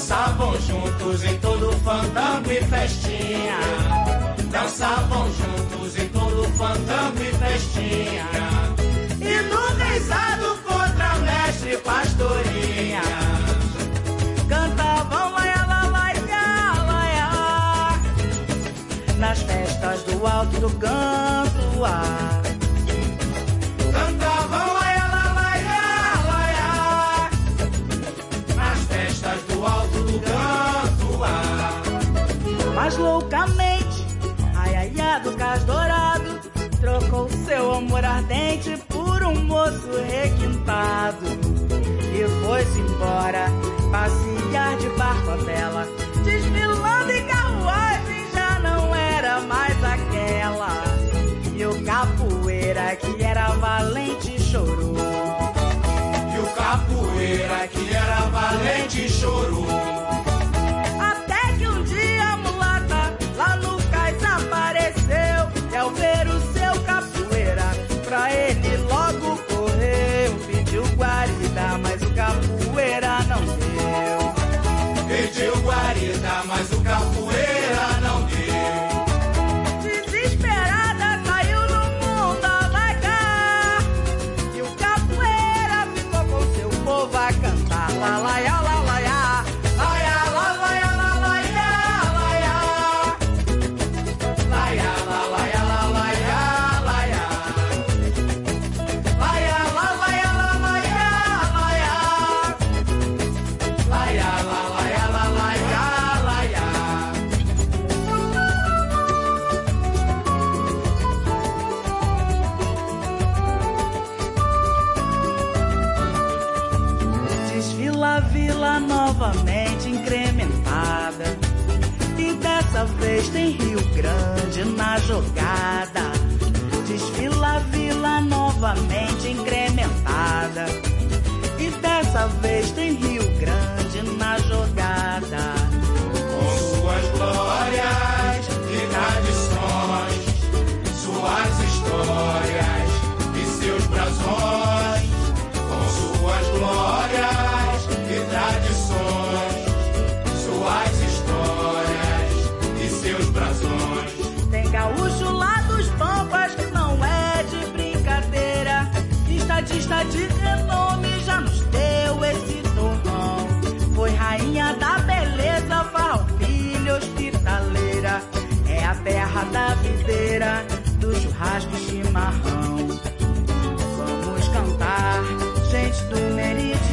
Dançavam juntos em todo fandango e festinha. Dançavam juntos em todo fandango e festinha. E no reizado contra mestre pastorinha. Cantavam laia, laia, laia. Nas festas do alto do canto, ar. Ah. Mas loucamente, Ayaya do Cais Dourado trocou seu amor ardente por um moço requintado. E foi-se embora passear de barco a vela, desfilando em carruagem já não era mais aquela. E o capoeira que era valente chorou. E o capoeira que era valente chorou. mais um jogada. Desfila a vila novamente incrementada. E dessa vez tem Rio de renome já nos deu esse torrão. Foi rainha da beleza, farroupilha hospitaleira. É a terra da videira, do churrasco e chimarrão. Vamos cantar, gente do Meridiano.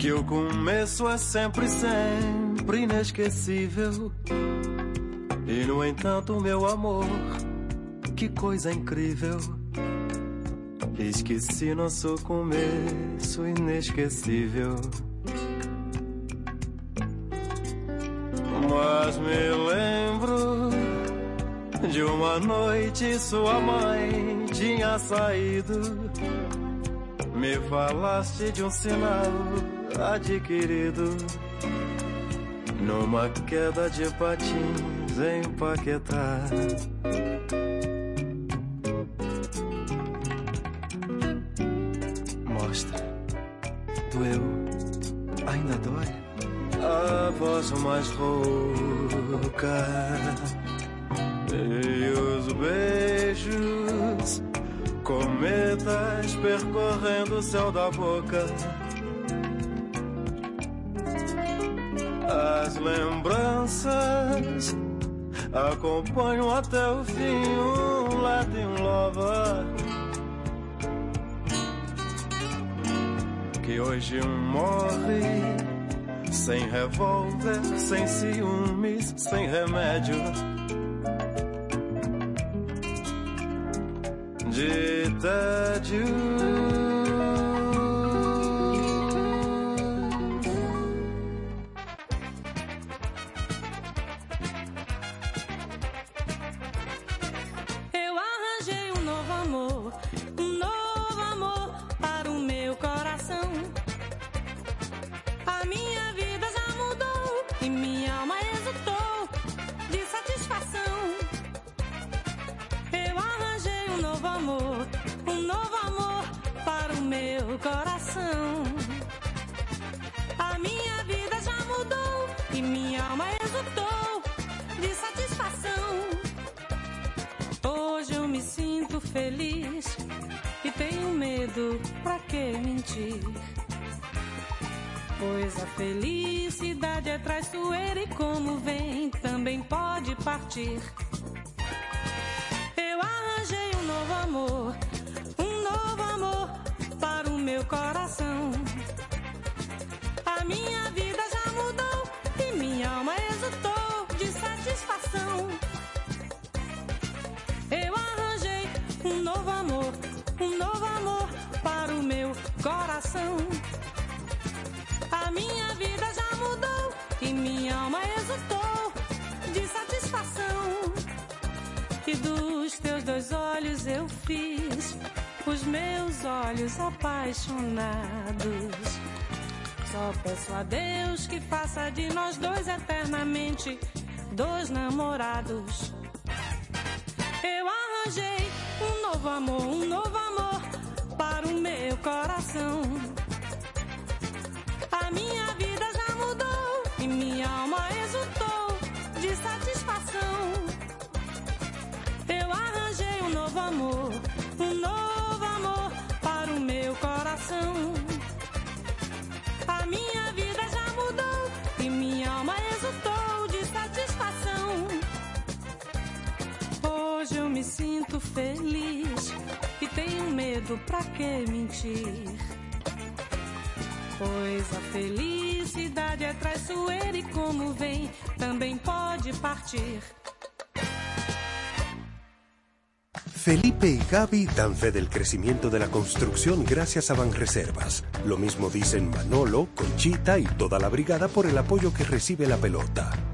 que o começo é sempre, sempre inesquecível. E no entanto, meu amor, que coisa incrível. Esqueci nosso começo inesquecível. Mas me lembro de uma noite sua mãe tinha saído me falaste de um sinal adquirido numa queda de patins em Paquetá. Mostra. Doeu. Ainda dói? A voz mais rouca. Correndo o céu da boca. As lembranças acompanham até o fim um lado e. Que hoje um morre sem revólver, sem ciúmes, sem remédio. De tédio novo amor, um novo amor para o meu coração. A minha vida já mudou e minha alma exultou de satisfação. E dos teus dois olhos eu fiz os meus olhos apaixonados. Só peço a Deus que faça de nós dois eternamente dois namorados. Eu arranjei novo amor, um novo amor para o meu coração. A minha vida já mudou e minha alma exultou de satisfação. Eu arranjei um novo amor, um novo amor para o meu coração. A minha Hoje eu me sinto feliz e tenho medo pra que mentir. Pois a felicidade é traiçoeira e como vem, também pode partir. Felipe y Gaby dan fe del crecimiento de la construcción gracias a Banreservas. Lo mismo dicen Manolo, Conchita y toda la brigada por el apoyo que recibe la pelota.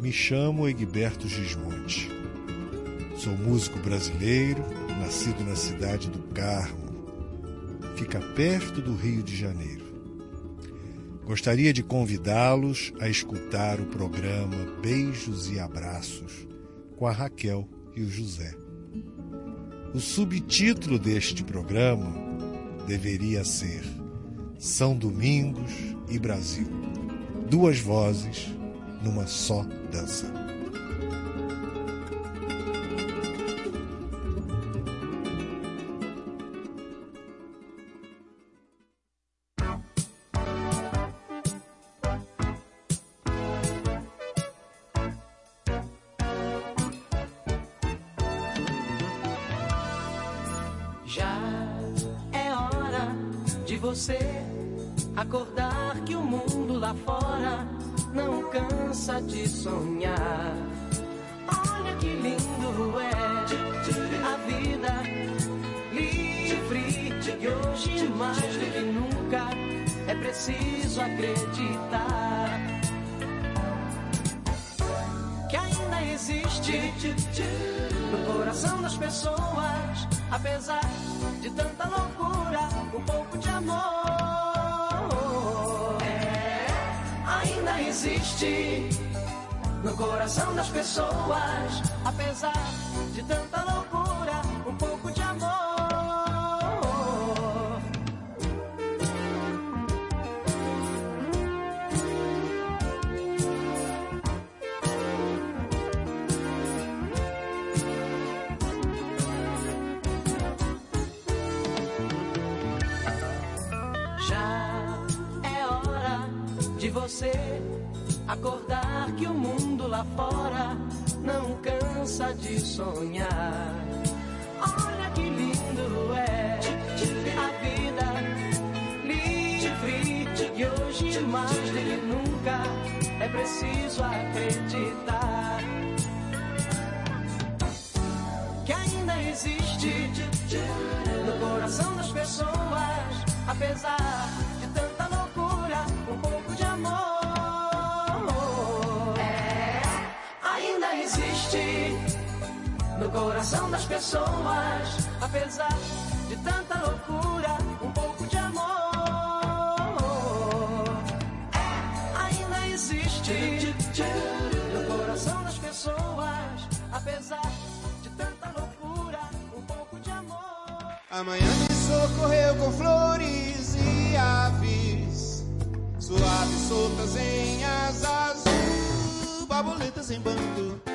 Me chamo Egberto Gismonte. Sou músico brasileiro, nascido na cidade do Carmo. Fica perto do Rio de Janeiro. Gostaria de convidá-los a escutar o programa Beijos e Abraços com a Raquel e o José. O subtítulo deste programa deveria ser São Domingos e Brasil. Duas vozes numa só dança. Sonhar. Olha que lindo é a vida livre e hoje mais do que nunca é preciso acreditar que ainda existe no coração das pessoas, apesar de tanta loucura, um pouco de amor. É, ainda existe no coração das pessoas, apesar de tanta loucura, um pouco de amor. Já é hora de você acordar que o mundo lá fora não cansa de sonhar. Olha que lindo é a vida livre e hoje mais do que nunca é preciso acreditar que ainda existe no coração das pessoas, apesar no coração das pessoas. Apesar de tanta loucura, um pouco de amor ainda existe no coração das pessoas. Apesar de tanta loucura, um pouco de amor. Amanhã me socorreu com flores e aves, suaves soltas em asas, borboletas em bando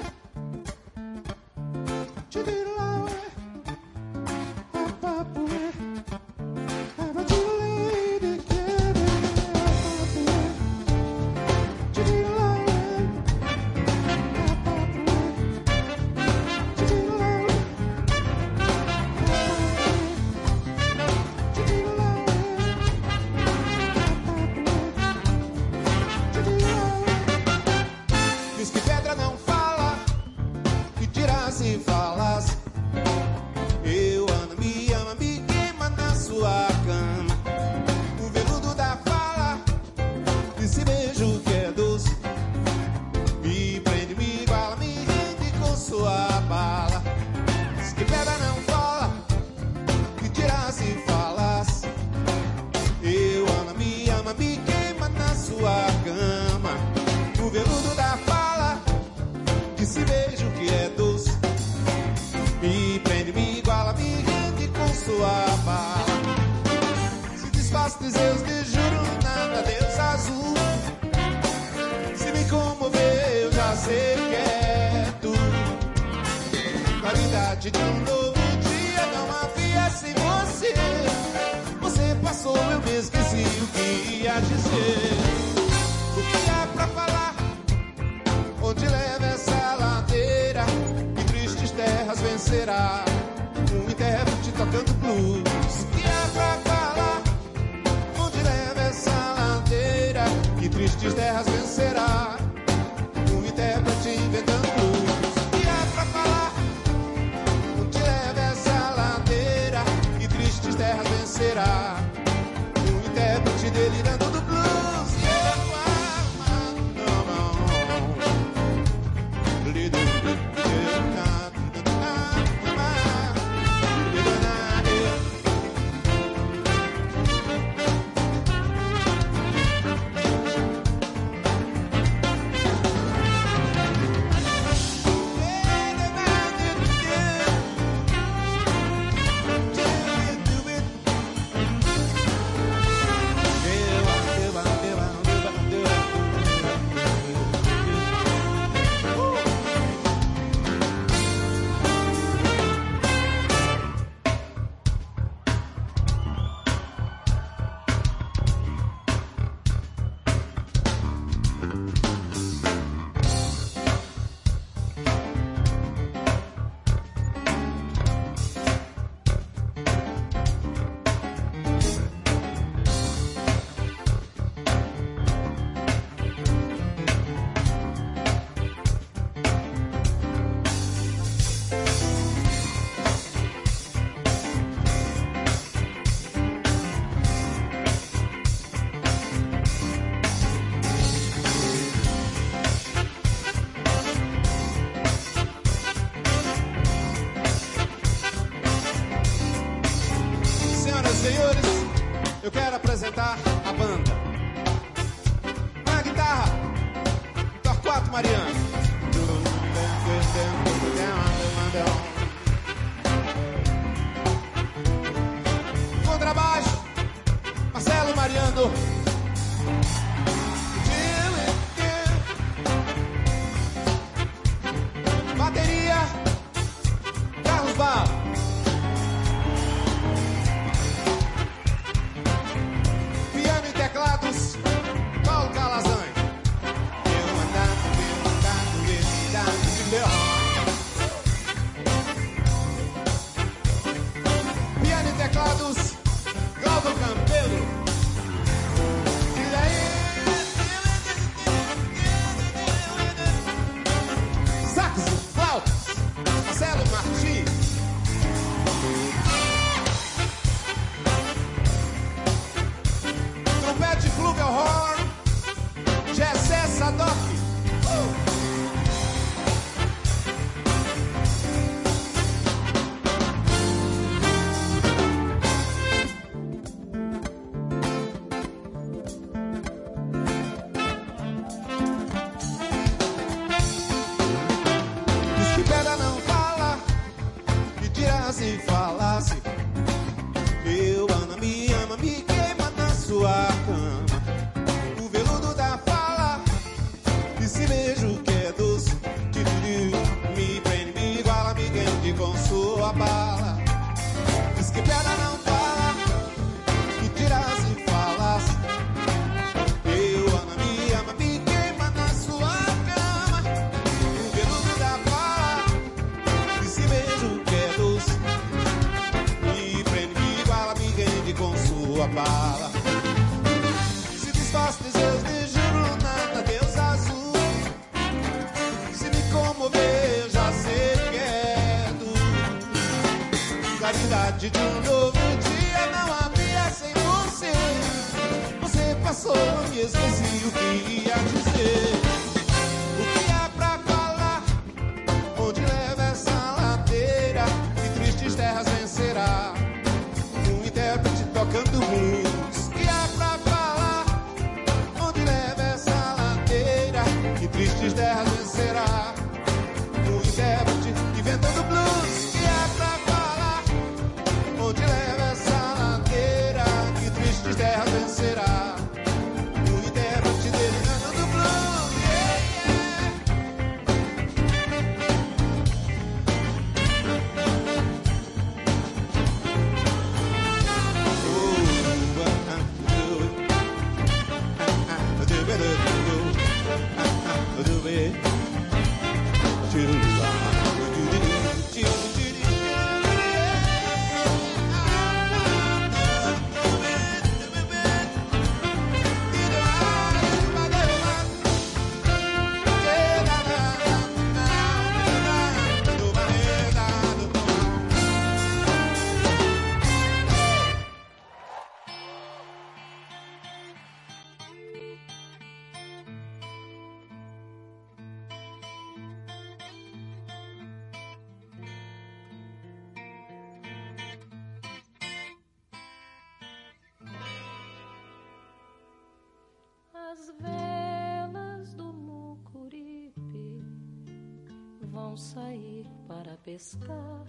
pescar.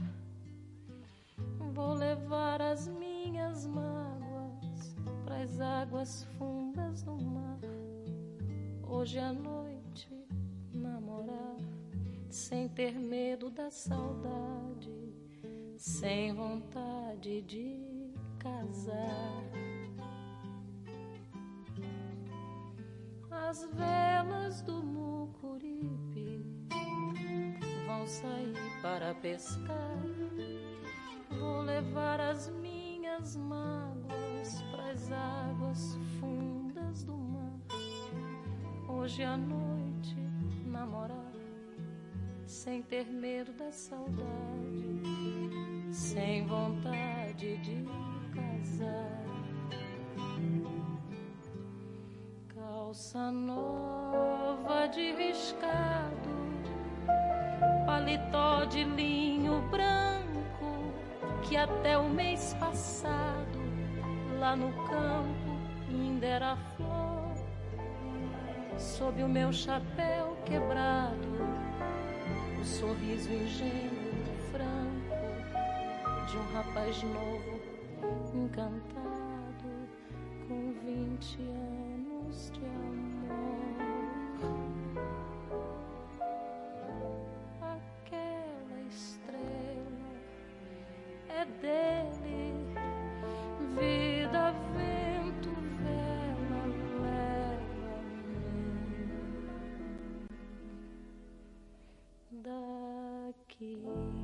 Vou levar as minhas mágoas para as águas fundas do mar. Hoje à noite namorar, sem ter medo da saudade, sem vontade de casar. As velas do Mucuripe vão sair para pescar. Vou levar as minhas mágoas para as águas fundas do mar. Hoje à noite namorar, sem ter medo da saudade, sem vontade de casar. Calça nova de riscado, paletó de linho branco que até o mês passado lá no campo ainda era flor. Sob o meu chapéu quebrado, o sorriso ingênuo, franco de um rapaz novo, encantado com vinte anos de amor. Dele, vida, vento, vela, leva-me daqui.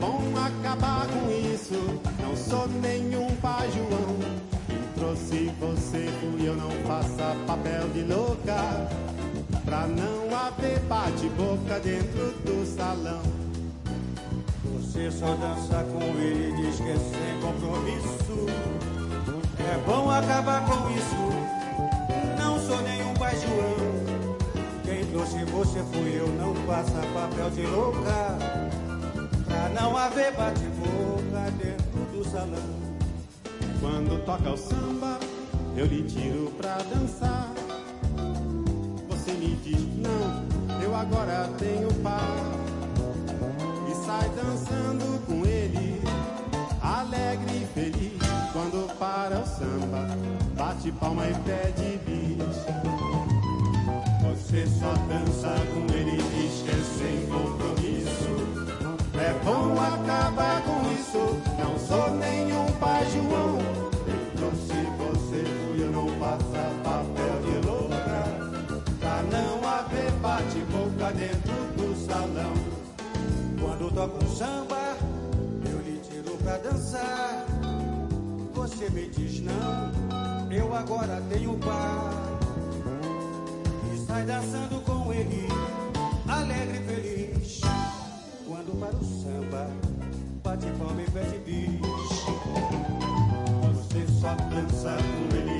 bom acabar com isso. Não sou nenhum pai João. Quem trouxe você fui eu, não faça papel de louca. Pra não haver bate-boca dentro do salão. Você só dança com ele diz que é sem compromisso. É bom acabar com isso. Não sou nenhum pai João. Quem trouxe você fui eu, não faça papel de louca. Não haver bate-boca dentro do salão. Quando toca o samba, eu lhe tiro pra dançar. Você me diz, não, eu agora tenho par. E sai dançando com ele, alegre e feliz. Quando para o samba, bate palma e pede bis. Você só dança com ele diz que é sem compromisso. É bom acabar com isso. Não sou nenhum pai João. Quem trouxe você fui eu, não passa papel de louca. Pra não haver bate-boca dentro do salão. Quando toca um samba, eu lhe tiro pra dançar. Você me diz não, eu agora tenho par. E sai dançando com ele. Quando para o samba, bate palma e pede bis. Você só dança com ele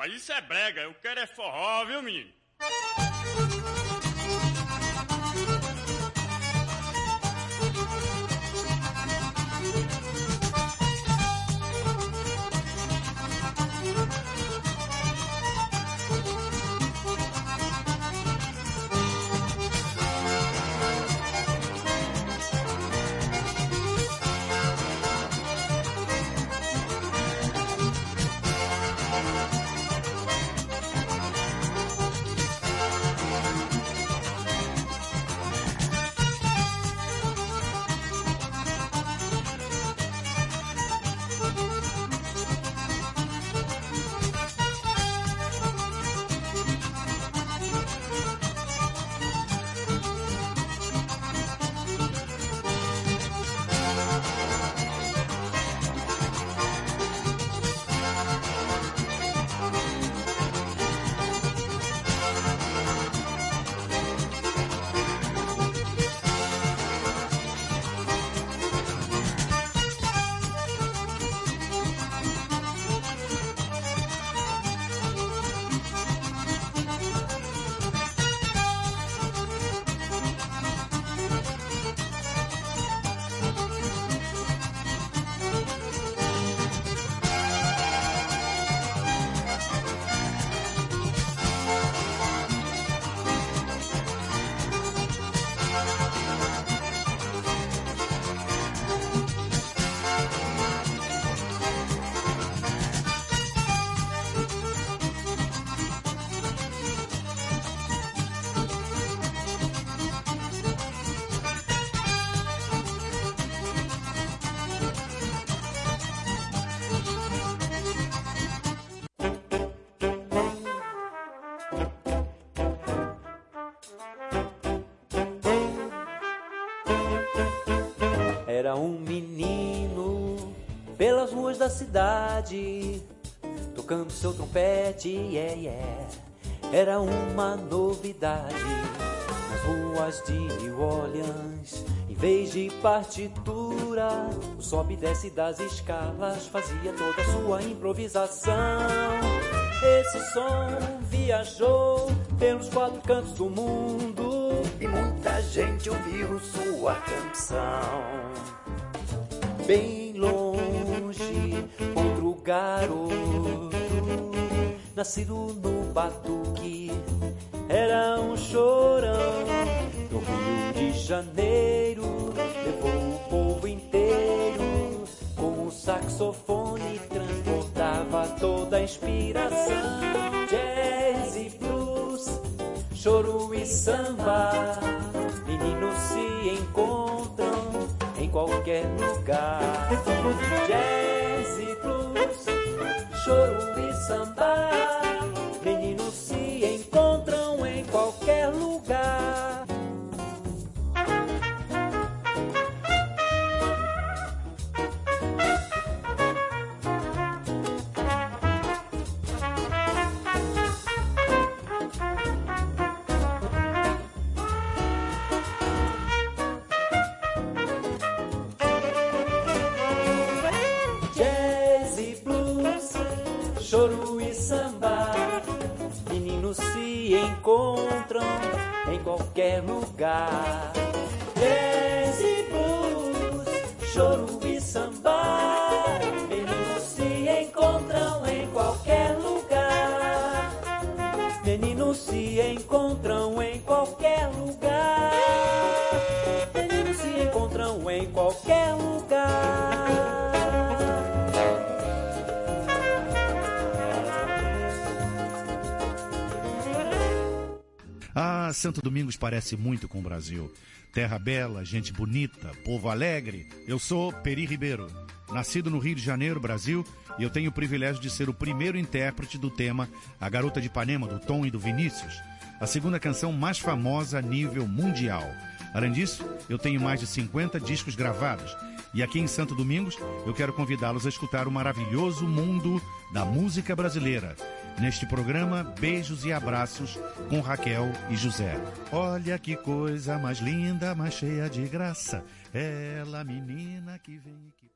rapaz, isso é brega. Eu quero é forró, viu, menino? Cidade, tocando seu trompete, yeah, yeah. Era uma novidade nas ruas de New Orleans, em vez de partitura, o sobe e desce das escalas fazia toda a sua improvisação. Esse som viajou pelos quatro cantos do mundo e muita gente ouviu sua canção. Bem garoto, nascido no Batuque, era um chorão do Rio de Janeiro, levou o povo inteiro com o saxofone, transportava toda a inspiração. Jazz e blues, choro e samba, meninos se encontram em qualquer lugar. Jazz choro qualquer lugar. Santo Domingos parece muito com o Brasil. Terra bela, gente bonita, povo alegre. Eu sou Peri Ribeiro, nascido no Rio de Janeiro, Brasil, e eu tenho o privilégio de ser o primeiro intérprete do tema A Garota de Ipanema, do Tom e do Vinícius, a segunda canção mais famosa a nível mundial. Além disso, eu tenho mais de 50 discos gravados. E aqui em Santo Domingos, eu quero convidá-los a escutar o maravilhoso mundo da música brasileira. Neste programa, beijos e abraços com Raquel e José. Olha que coisa mais linda, mais cheia de graça. Ela, menina que vem e.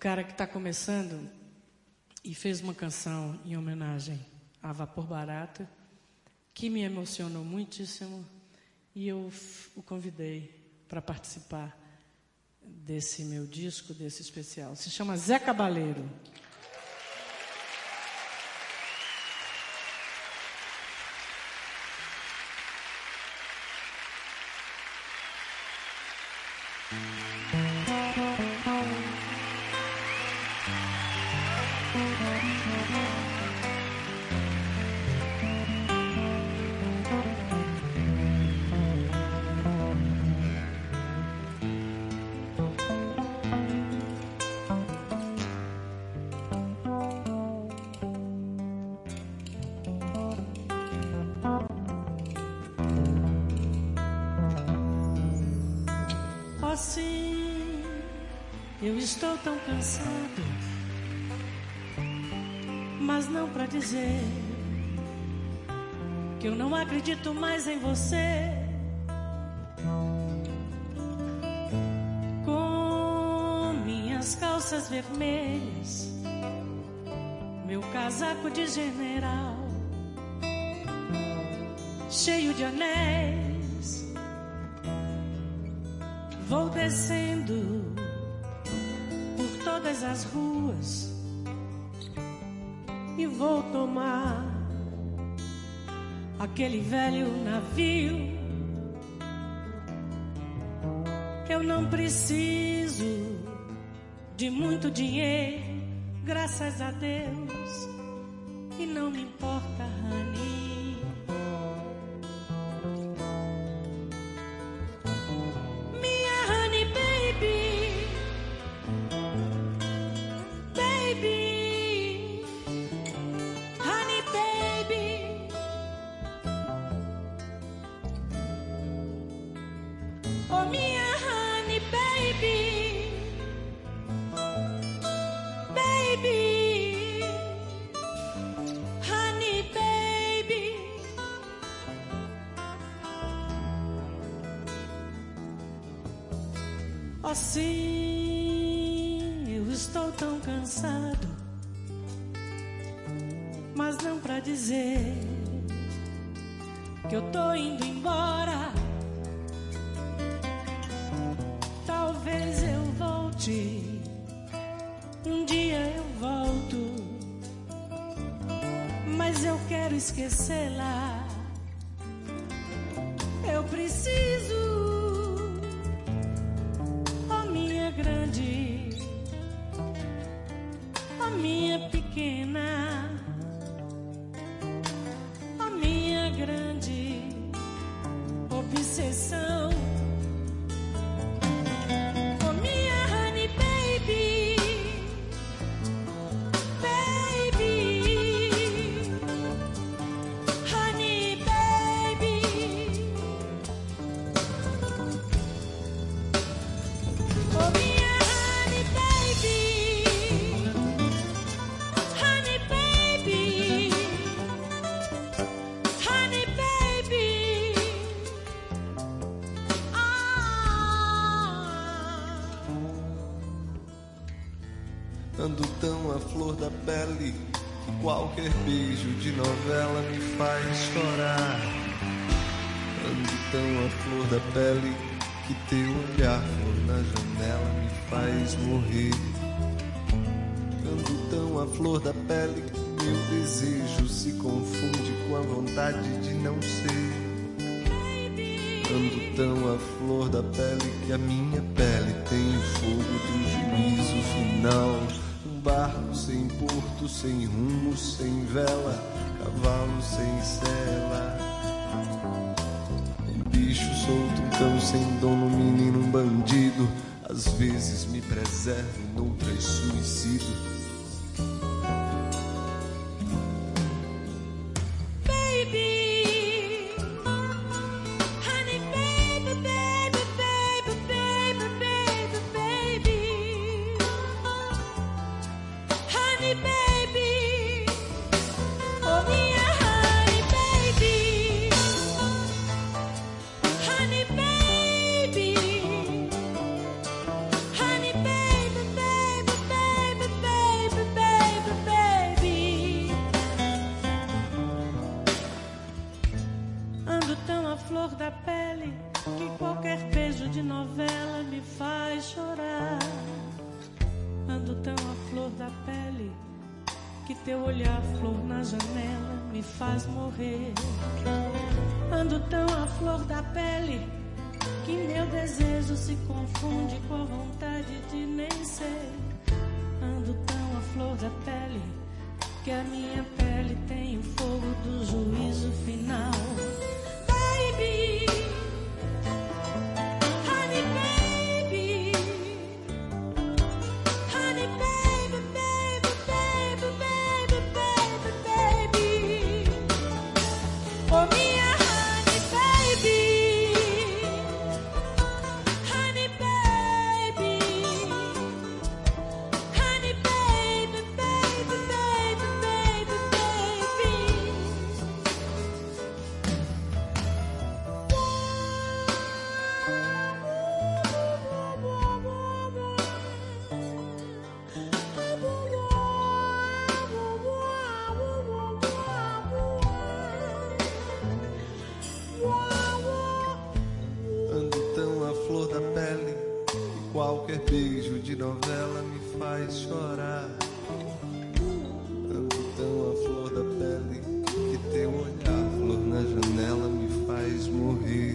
cara que está começando e fez uma canção em homenagem a Vapor Barata, que me emocionou muitíssimo, e eu o convidei para participar desse meu disco, desse especial. Se chama Zé Cabaleiro. Tão cansado, mas não para dizer que eu não acredito mais em você. Com minhas calças vermelhas, meu casaco de general, cheio de anéis. Vou descendo todas as ruas e vou tomar aquele velho navio. Eu não preciso de muito dinheiro, graças a Deus, e não me importa, honey. Tão cansado, mas não pra dizer que eu tô indo embora. Talvez eu volte, um dia eu volto, mas eu quero esquecê-la. Eu preciso que teu olhar na janela me faz morrer. Ando tão à flor da pele que meu desejo se confunde com a vontade de não ser. Ando tão à flor da pele que a minha pele tem o fogo do juízo final. Um barco sem porto, sem rumo, sem vela, cavalo sem sela. Bicho solto, um cão sem dono, um menino, um bandido. Às vezes me preservo, noutras suicido. Da pele que qualquer beijo de novela me faz chorar. Ando tão à flor da pele que teu olhar, flor na janela, me faz morrer.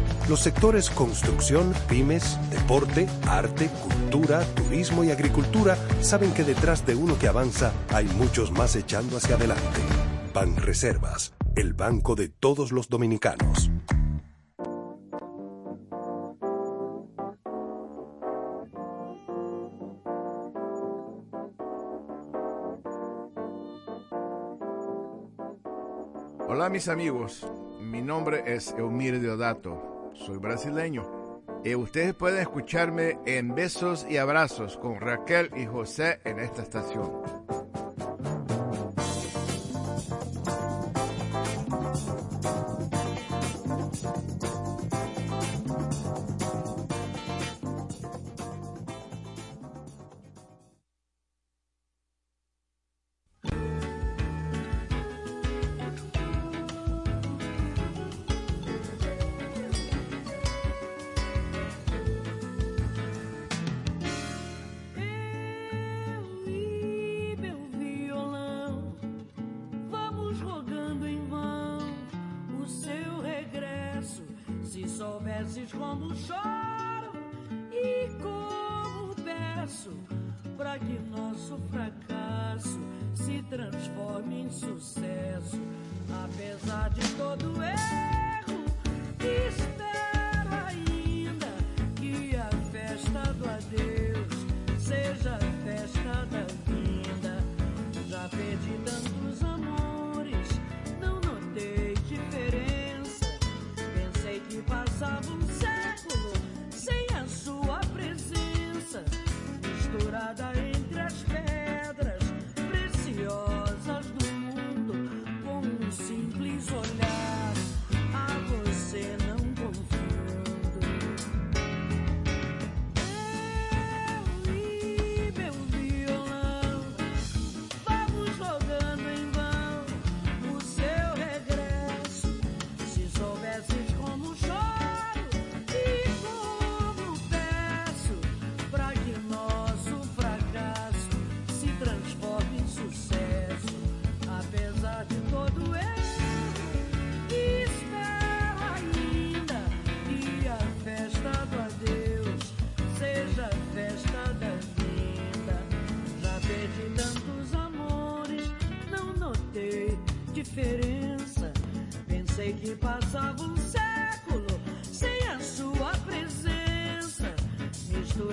Los sectores construcción, pymes, deporte, arte, cultura, turismo y agricultura saben que detrás de uno que avanza hay muchos más echando hacia adelante. Banreservas, el banco de todos los dominicanos. Hola mis amigos, mi nombre es Eumir Deodato, soy brasileño y ustedes pueden escucharme en Besos y Abrazos con Raquel y José en esta estación.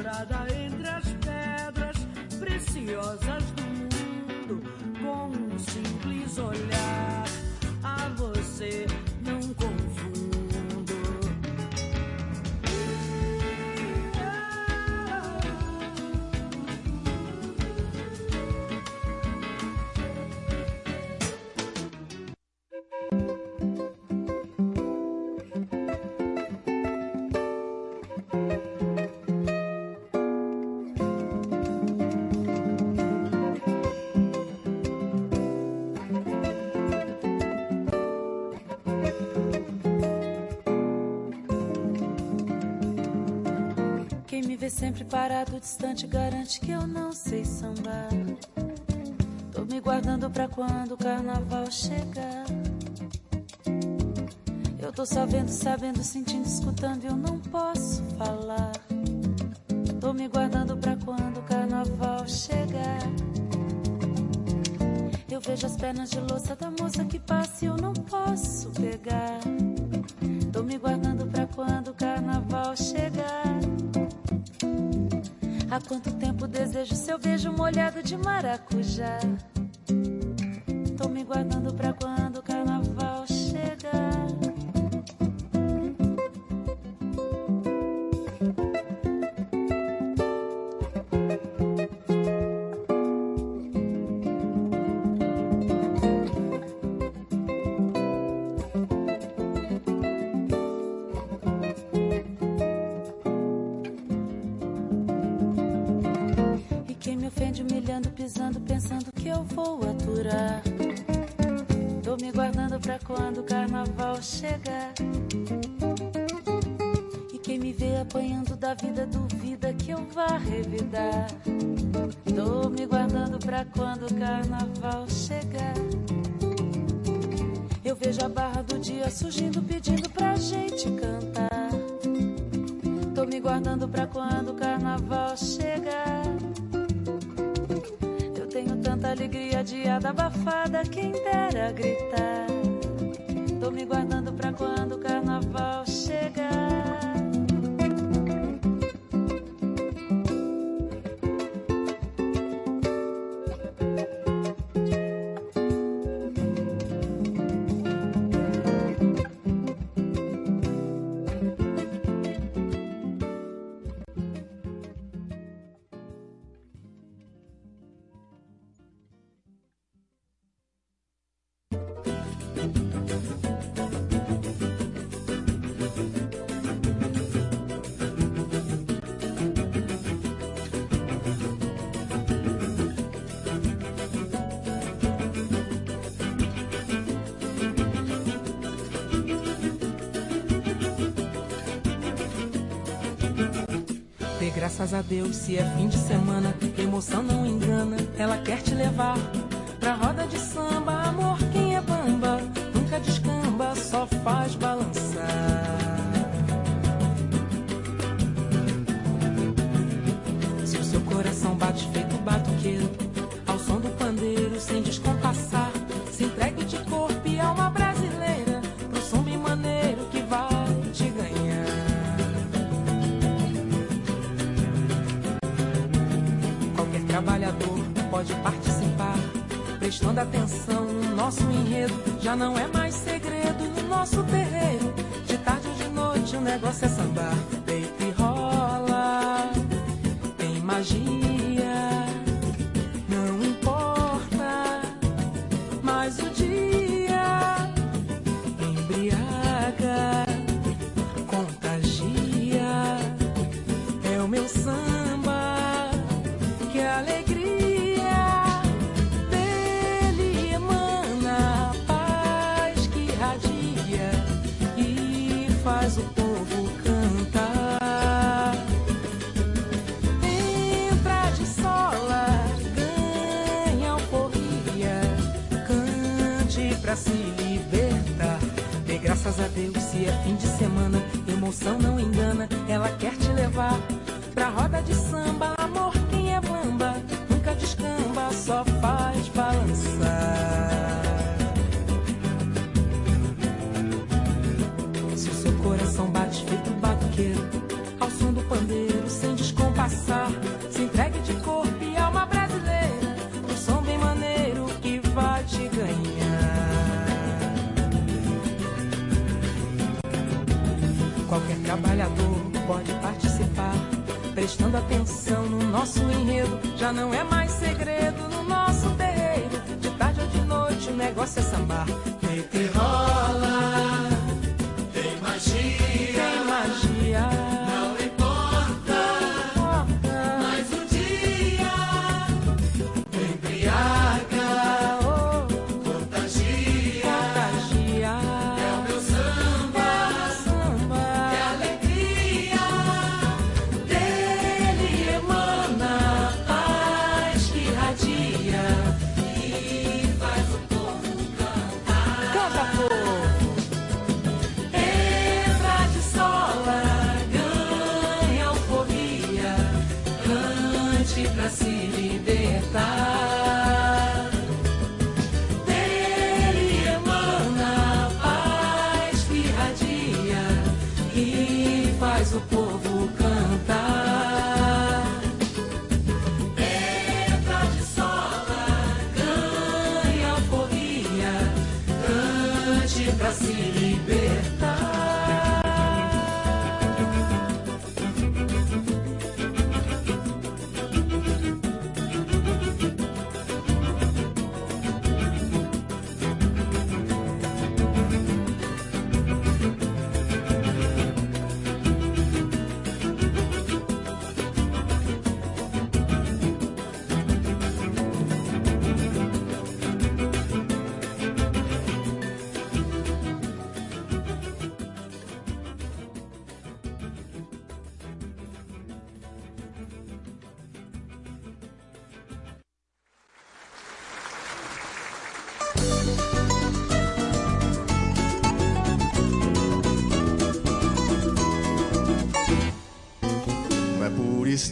encontrada entre as pedras preciosas sempre parado, distante, garante que eu não sei sambar. Tô me guardando pra quando o carnaval chegar. Eu tô só vendo, sabendo, sentindo, escutando, eu não posso falar. Tô me guardando pra quando o carnaval chegar. Eu vejo as pernas de louça da moça que passa e eu não déjà graças a Deus, se é fim de semana, emoção não engana, ela quer te levar. nosso terreiro. De tarde ou de noite, o negócio é sambar.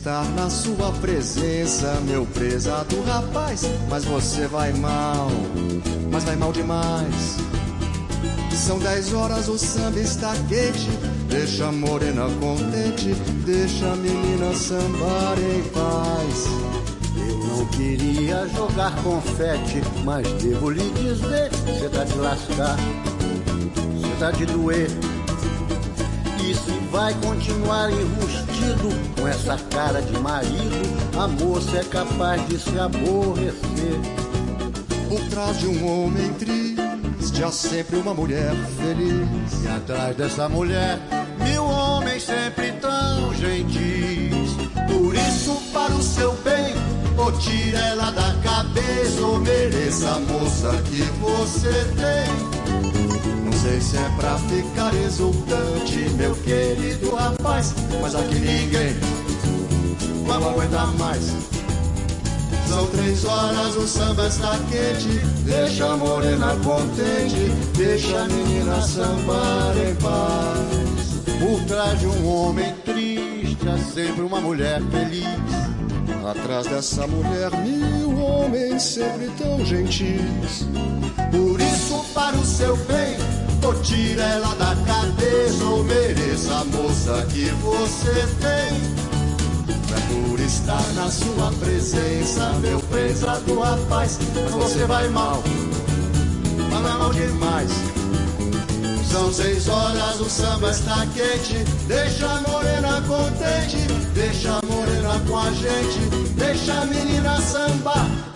Estar na sua presença, meu prezado rapaz, mas você vai mal, mas vai mal demais. São dez horas, o samba está quente, deixa a morena contente, deixa a menina sambar em paz. Eu não queria jogar confete, mas devo lhe dizer: você tá de lascar, você tá de doer. E se vai continuar enrustido com essa cara de marido, a moça é capaz de se aborrecer. Por trás de um homem triste há sempre uma mulher feliz. E atrás dessa mulher, mil homens sempre tão gentis. Por isso, para o seu bem, ou tira ela da cabeça, ou mereça a moça que você tem. Sei se é pra ficar exultante, meu querido rapaz, mas aqui ninguém vai aguentar mais. São três horas, o samba está quente, deixa a morena contente, deixa a menina sambar em paz. Por trás de um homem triste há sempre uma mulher feliz. Atrás dessa mulher, mil homens sempre tão gentis. Por isso, para o seu bem, ou tira ela da cabeça, ou mereça a moça que você tem. É por estar na sua presença, meu prezado rapaz, mas você vai mal, vai mal demais. São seis horas, o samba está quente. Deixa a morena contente, deixa a morena com a gente, deixa a menina sambar.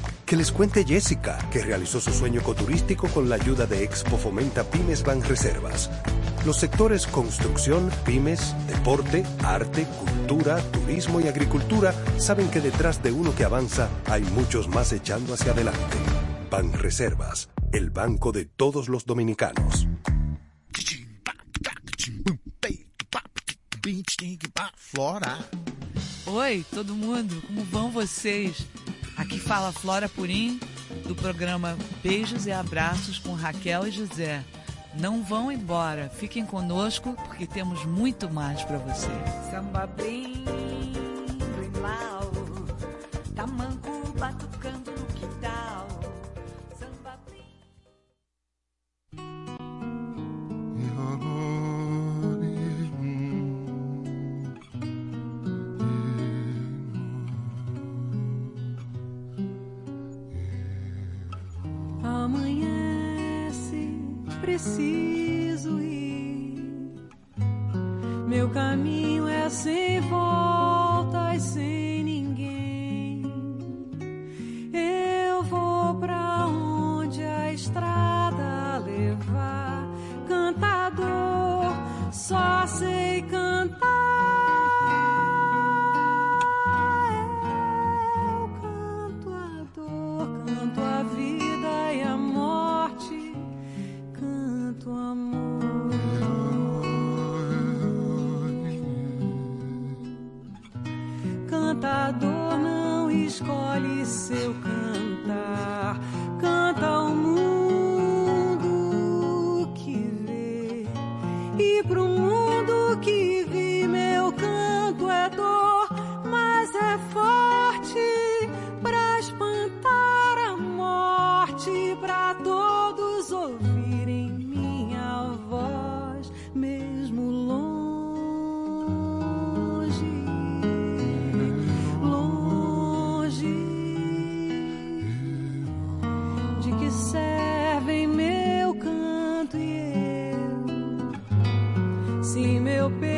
Que les cuente Jessica, que realizó su sueño ecoturístico con la ayuda de Expo Fomenta Pymes Banreservas. Los sectores construcción, pymes, deporte, arte, cultura, turismo y agricultura saben que detrás de uno que avanza hay muchos más echando hacia adelante. Banreservas, el banco de todos los dominicanos. Oi, todo mundo, como vão vocês? Aqui fala Flora Purim, do programa Beijos e Abraços com Raquel e José. Não vão embora, fiquem conosco porque temos muito mais para vocês. Samba bem mal, preciso ir. Meu caminho é sem voltas, sem ninguém. Eu vou pra onde a estrada levar. Cantador, só sei cantar. cantador não escolhe seu cantar. se meu pecado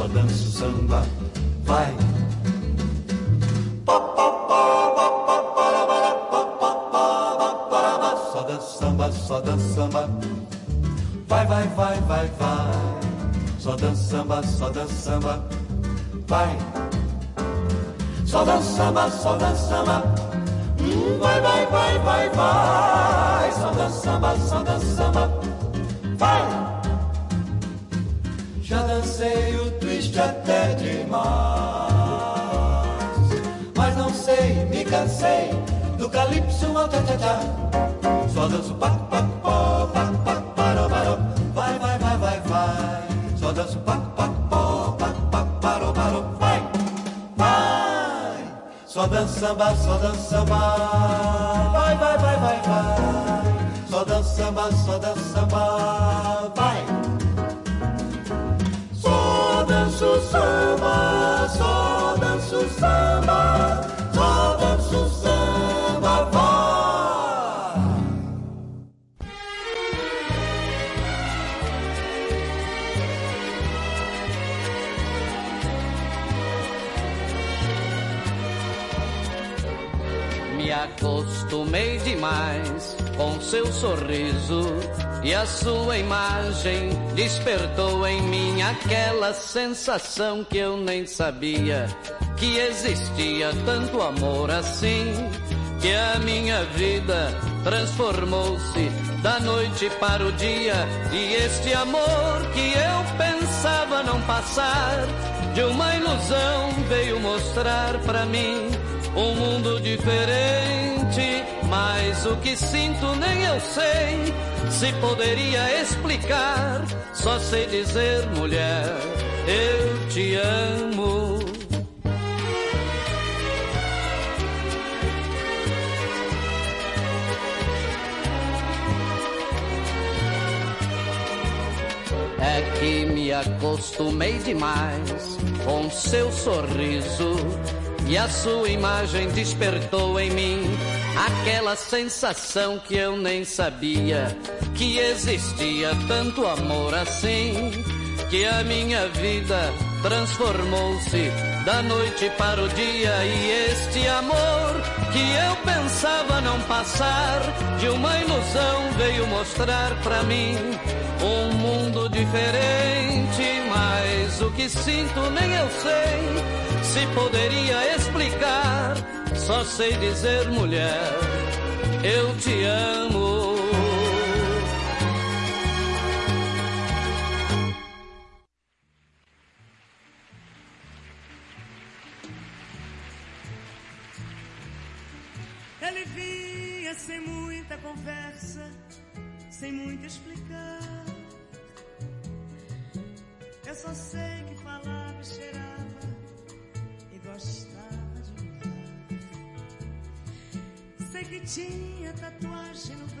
só danço samba, vai. Só danço samba, só danço samba, vai, vai, vai, vai, vai. Só danço samba, só danço samba, vai. Só danço samba, só danço samba, hum, vai, vai, vai, vai, vai. Só danço samba, só danço samba, até demais, mas não sei, me cansei do calypso ao tcha. Só danço pa pa pó, pa pa para para, vai vai vai vai vai. Só danço pa pa pó, pa pa para para, vai vai. Só dança samba, só dança samba, vai vai vai vai vai. Só dança samba, só dança acostumei demais com seu sorriso e a sua imagem despertou em mim aquela sensação que eu nem sabia que existia tanto amor assim que a minha vida transformou-se da noite para o dia e este amor que eu pensava não passar de uma ilusão veio mostrar para mim um mundo diferente, mas o que sinto nem eu sei. Se poderia explicar, só sei dizer, mulher, eu te amo. É que me acostumei demais com seu sorriso e a sua imagem despertou em mim aquela sensação que eu nem sabia que existia tanto amor assim que a minha vida transformou-se da noite para o dia e este amor que eu pensava não passar de uma ilusão veio mostrar para mim um mundo diferente, mas o que sinto nem eu sei se poderia explicar. Só sei dizer, mulher, eu te amo. Conversa, sem muito explicar. Eu só sei que falava cheirava e gostava de mudar. Sei que tinha tatuagem no braço,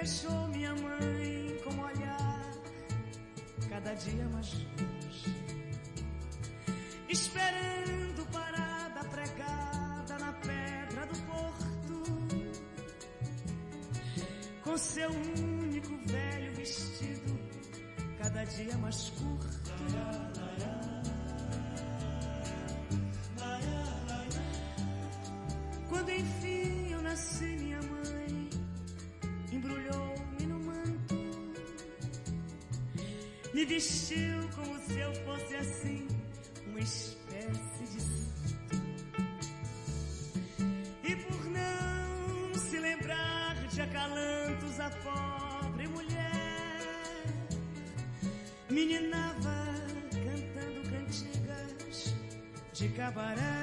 deixou minha mãe com um olhar cada dia mais longe. Esperando parada pregada na pedra do porto. Com seu único velho vestido cada dia mais curto. Quando enfim me vestiu como se eu fosse assim, uma espécie de santo. E por não se lembrar de acalantos a pobre mulher, meninava cantando cantigas de cabaré.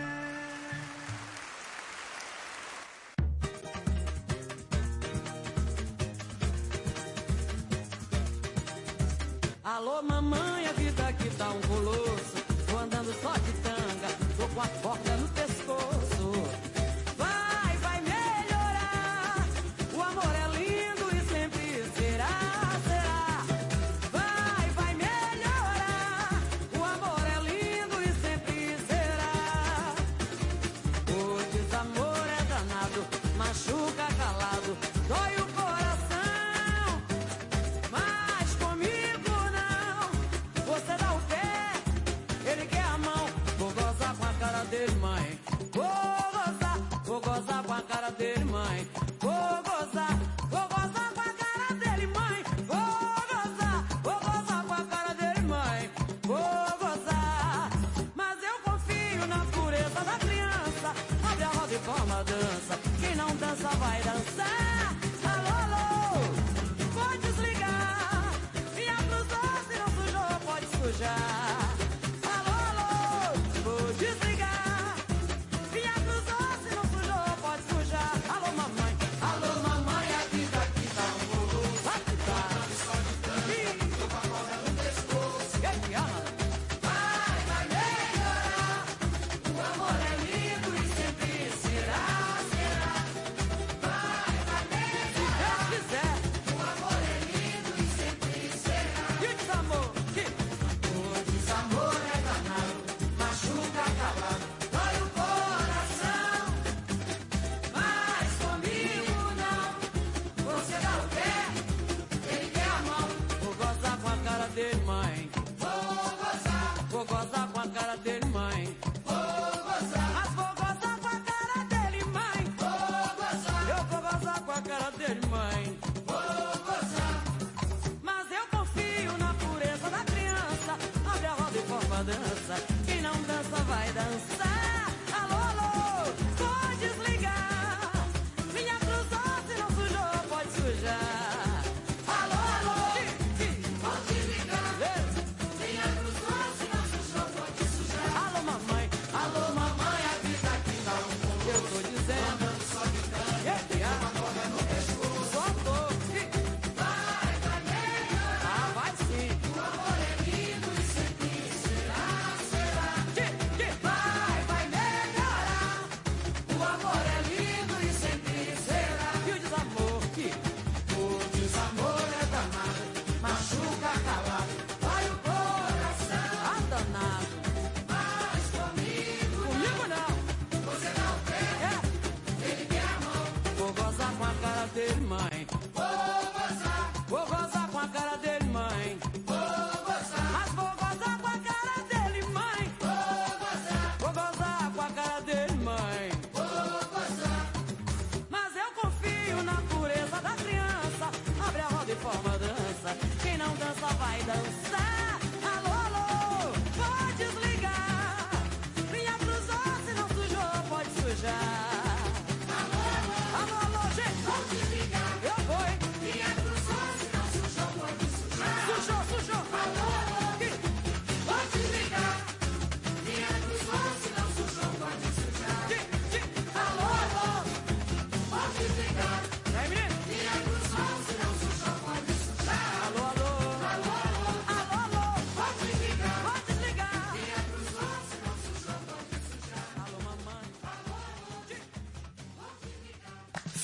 cara dele, mãe.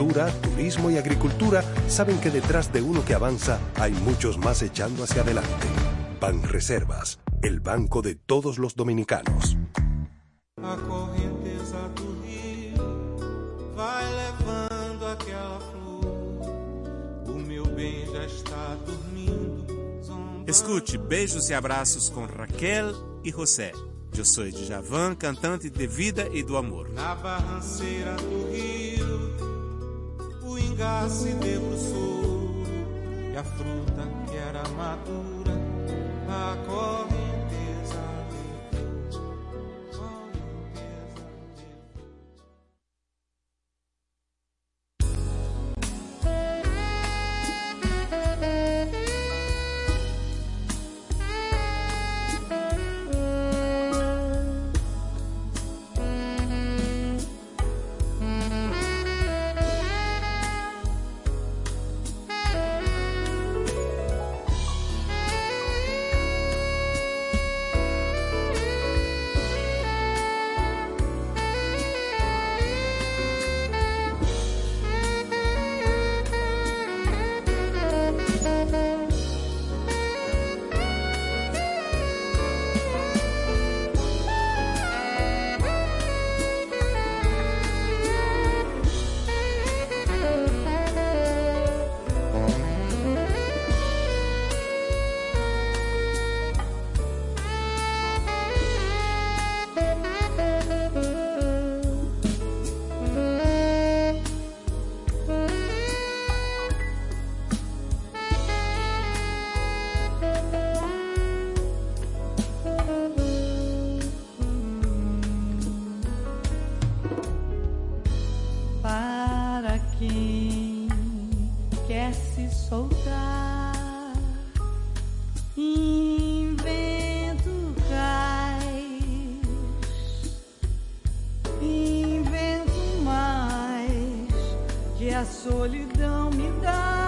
cultura, turismo y agricultura saben que detrás de uno que avanza hay muchos más echando hacia adelante. Pan Reservas, el banco de todos los dominicanos. A correnteza do rio vai levando aquela flor. O meu bem já está dormindo. Escute Beijos e Abraços com Raquel e José. Eu sou Djavan, cantante de vida e do amor. Na barranceira do rio se debruçou e a fruta quer se soltar. Invento gás, invento mais que a solidão me dá.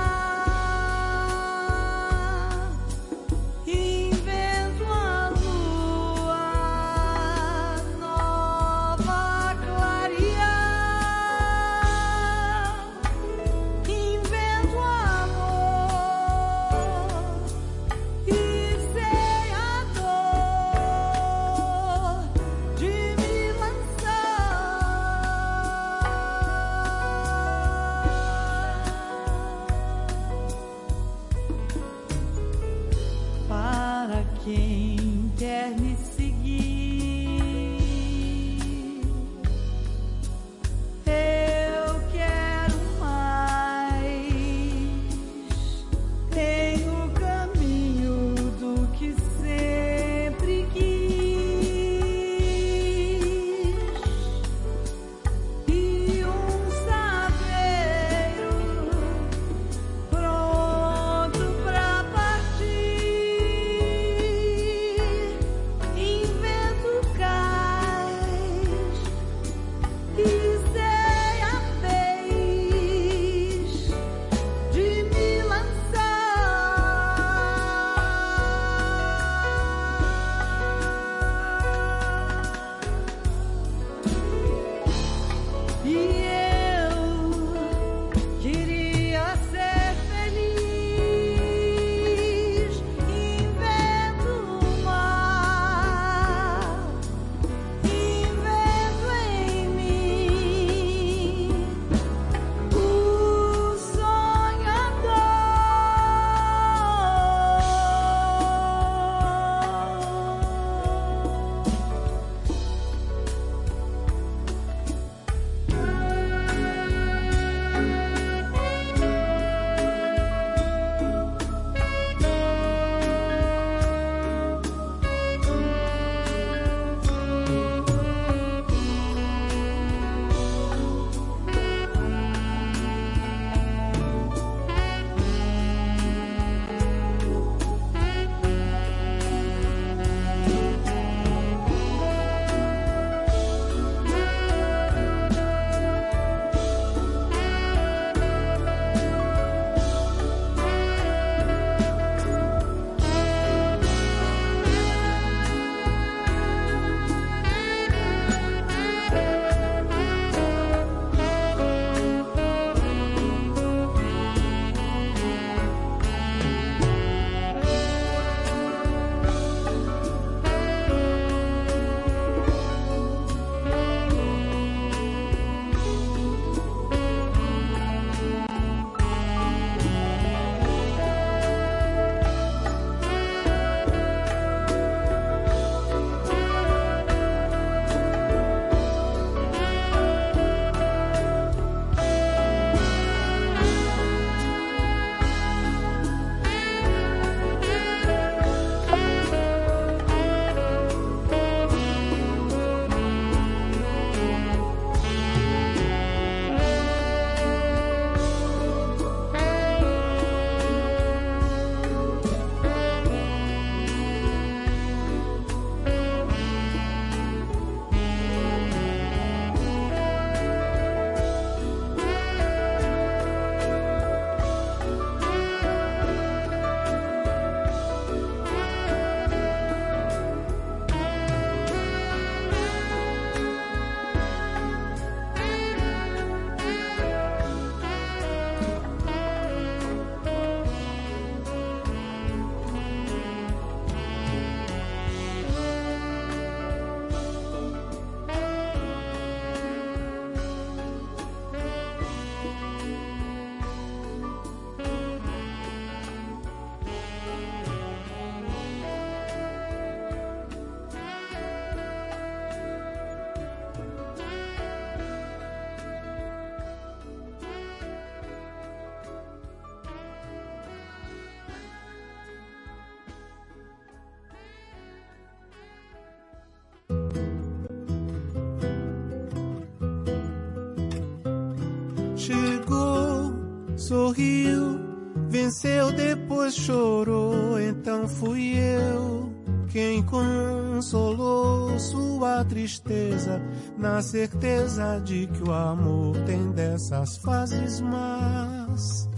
Sorriu, venceu, depois chorou. Então fui eu quem consolou sua tristeza, na certeza de que o amor tem dessas fases más.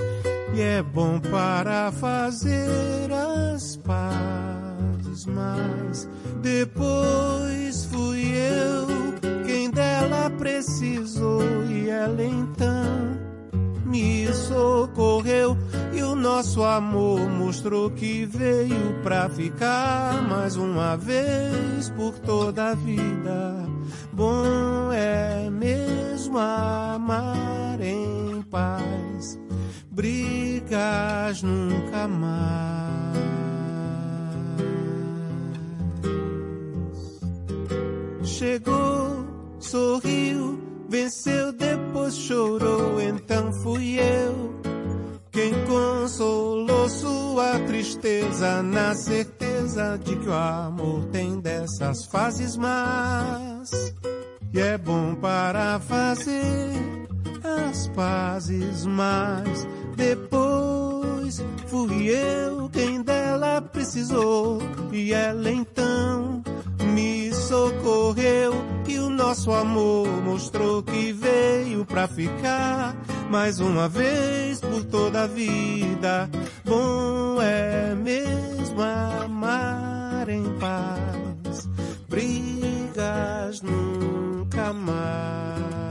E é bom para fazer as pazes, mas depois nosso amor mostrou que veio pra ficar mais uma vez por toda a vida. Bom é mesmo amar em paz, brigas nunca mais. Chegou, sorriu, venceu, depois chorou, então fui eu quem consolou sua tristeza na certeza de que o amor tem dessas fases más. E é bom para fazer as pazes, mas depois fui eu quem dela precisou e ela então me socorreu e o nosso amor mostrou que veio pra ficar mais uma vez por toda a vida. Bom é mesmo amar em paz, brigas nunca mais.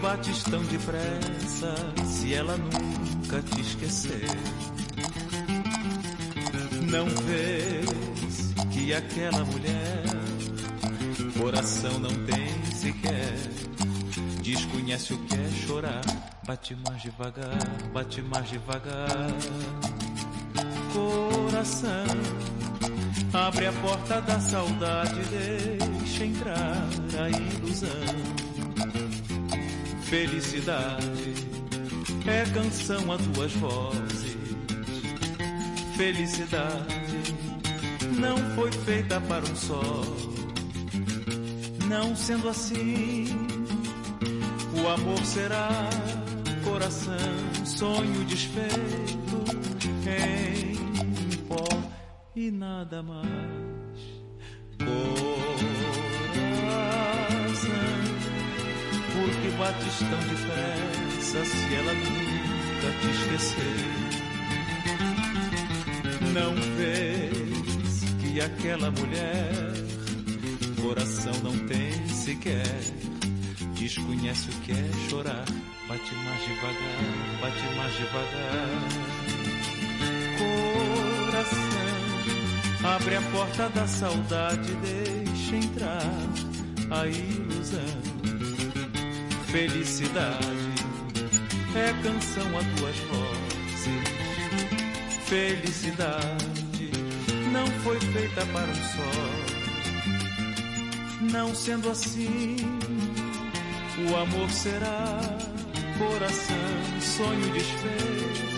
Bates tão depressa se ela nunca te esquecer? Não vês que aquela mulher coração não tem sequer. Desconhece o que é chorar. Bate mais devagar, bate mais devagar. Coração, abre a porta da saudade, deixa entrar a ilusão. Felicidade é canção a tuas vozes. Felicidade não foi feita para um só. Não sendo assim, o amor será coração, sonho desfeito em pó e nada mais. Que bates tão depressa se ela nunca te esquecer? Não vês que aquela mulher coração não tem sequer. Desconhece o que é chorar. Bate mais devagar, bate mais devagar. Coração, abre a porta da saudade, deixa entrar a ilusão. Felicidade é canção a tuas vozes. Felicidade não foi feita para um só. Não sendo assim, o amor será coração, sonho desfeito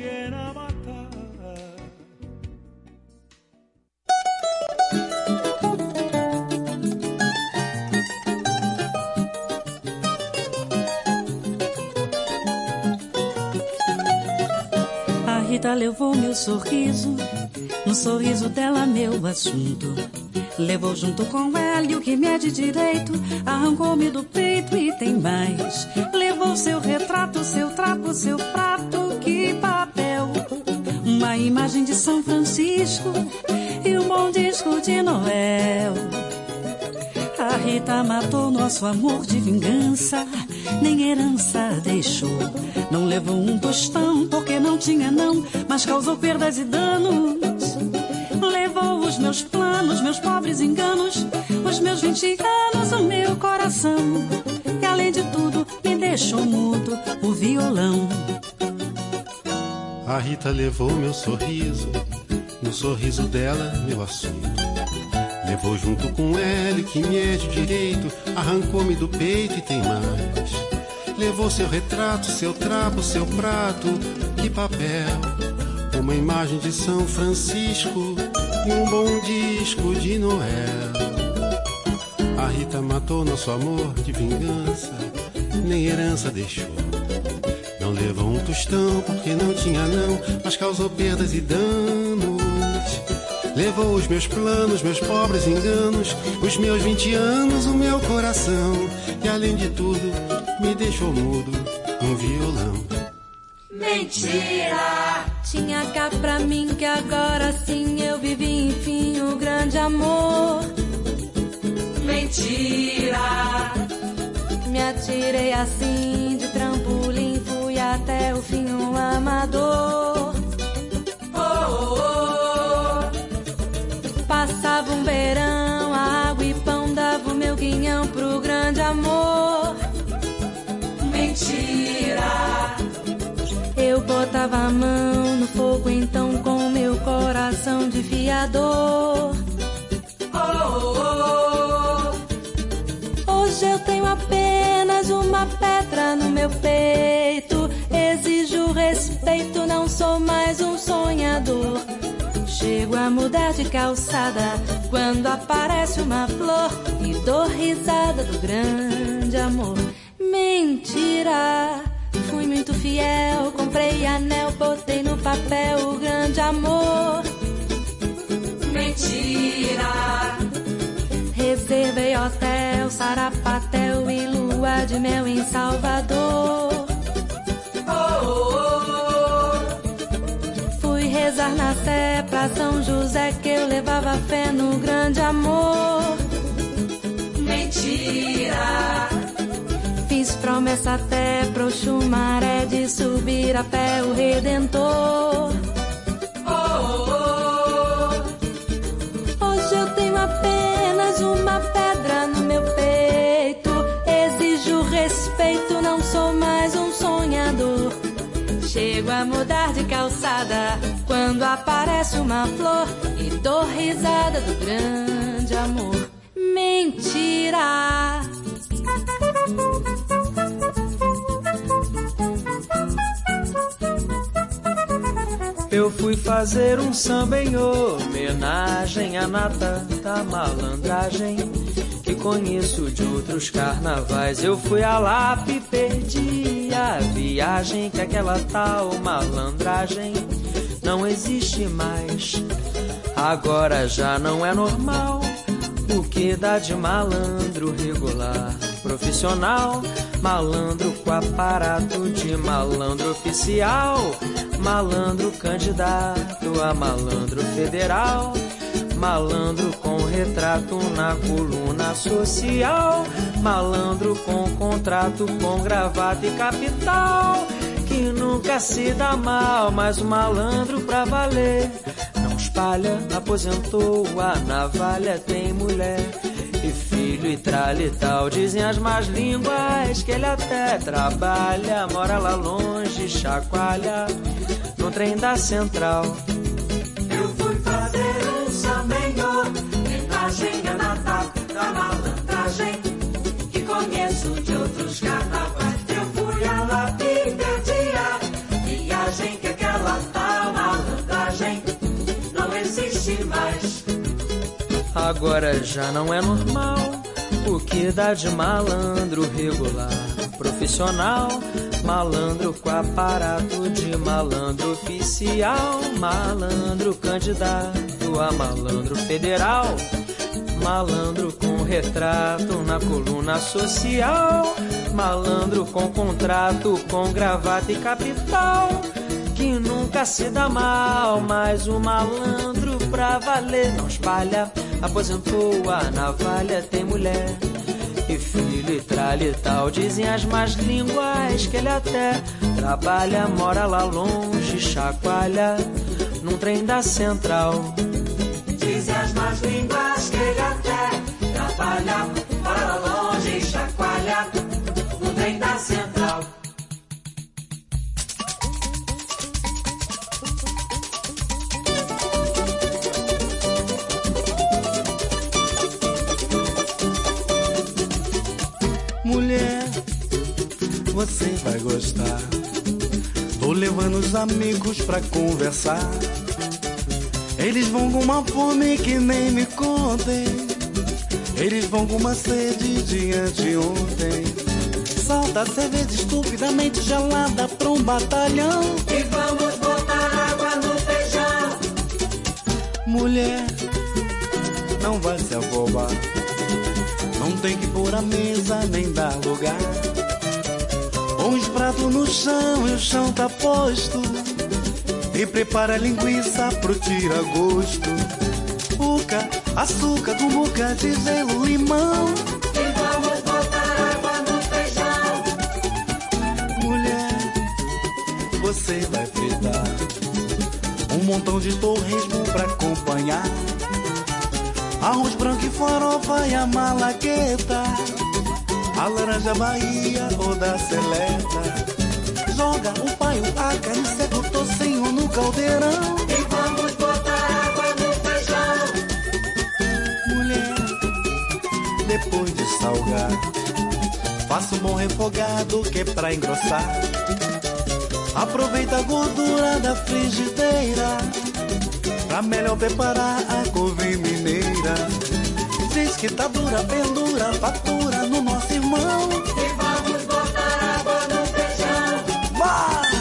levou meu sorriso, no sorriso dela meu assunto. Levou junto com ela o que me é de direito, arrancou-me do peito e tem mais. Levou seu retrato, seu trapo, seu prato, que papel. Uma imagem de São Francisco e um bom disco de Noel. A Rita matou nosso amor de vingança, nem herança deixou. Não levou um tostão porque não tinha não, mas causou perdas e danos. Levou os meus planos, meus pobres enganos, os meus 20 anos, o meu coração. E além de tudo, me deixou mudo o violão. A Rita levou meu sorriso, no sorriso dela, meu assunto. Levou junto com ela que me é de direito, arrancou-me do peito e tem mais. Levou seu retrato, seu trapo, seu prato e papel. Uma imagem de São Francisco e um bom disco de Noel. A Rita matou nosso amor de vingança, nem herança deixou. Não levou um tostão porque não tinha não, mas causou perdas e danos. Levou os meus planos, meus pobres enganos, os meus 20 anos, o meu coração. E além de tudo, me deixou mudo um violão. Mentira! Tinha cá pra mim que agora sim eu vivi, enfim, o grande amor. Mentira. Me atirei assim de trampolim, fui até o fim um amador. Amor. Mentira. Eu botava a mão no fogo então com meu coração de fiador. Oh, oh, Hoje eu tenho apenas uma pedra no meu peito. Exijo respeito, não sou mais um sonhador. Chego a mudar de calçada quando aparece uma flor e dou risada do grande amor. Mentira, fui muito fiel, comprei anel, botei no papel o grande amor. Mentira, reservei hotel, sarapatel e lua de mel em Salvador. Oh, oh, oh. Rezar na sé pra São José que eu levava fé no grande amor. Mentira. Fiz promessa até pro chumaré de subir a pé o Redentor. Oh, oh. Hoje eu tenho apenas uma pedra no meu peito. Exijo respeito, não sou mais um sonhador. Chego a mudar de calçada quando aparece uma flor e dou risada do grande amor. Mentira. Eu fui fazer um samba em homenagem à nata da malandragem que conheço de outros carnavais. Eu fui a Lapa e perdi a viagem que aquela tal malandragem não existe mais. Agora já não é normal o que dá de malandro regular, profissional, malandro com aparato de malandro oficial, malandro candidato a malandro federal, malandro com retrato na coluna social, malandro com contrato com gravata e capital, que nunca se dá mal, mas o malandro pra valer não espalha, aposentou a navalha, tem mulher e filho e tralha e tal. Dizem as más línguas que ele até trabalha, mora lá longe, chacoalha no trem da central. Eu fui fazer um samenho, homenagem a Natal da malandragem, Agora já não é normal o que dá de malandro regular, profissional, malandro com aparato de malandro oficial, malandro candidato a malandro federal, malandro com retrato na coluna social, malandro com contrato com gravata e capital. Que nunca se dá mal, mas o malandro pra valer não espalha. Aposentou a navalha, tem mulher e filho e tralha e tal. Dizem as más línguas que ele até trabalha, mora lá longe, chacoalha num trem da central. Dizem as más línguas que ele até trabalha, você vai gostar. Tô levando os amigos pra conversar. Eles vão com uma fome que nem me contem. Eles vão com uma sede de anteontem. Salta a cerveja estupidamente gelada pra um batalhão. E vamos botar água no feijão. Mulher, não vai se afobar. Não tem que pôr a mesa nem dar lugar. Põe os pratos no chão e o chão tá posto. E prepara a linguiça pro tira-gosto. Uca, açúcar, cumbuca, de gelo, limão. E vamos botar água no feijão. Mulher, você vai fritar um montão de torresmo pra acompanhar. Arroz branco e farofa e a malagueta. A laranja Bahia ou da seleta. Joga o paio, a carne seca, o tocinho no caldeirão. E vamos botar água no feijão. Mulher, depois de salgar, faça um bom refogado que é pra engrossar. Aproveita a gordura da frigideira pra melhor preparar a couve mineira. Diz que tá dura, pendura, fatura no nosso irmão. E vamos botar água no feijão. Vai!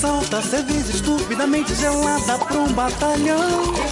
Salta cerveja estupidamente gelada pra um batalhão.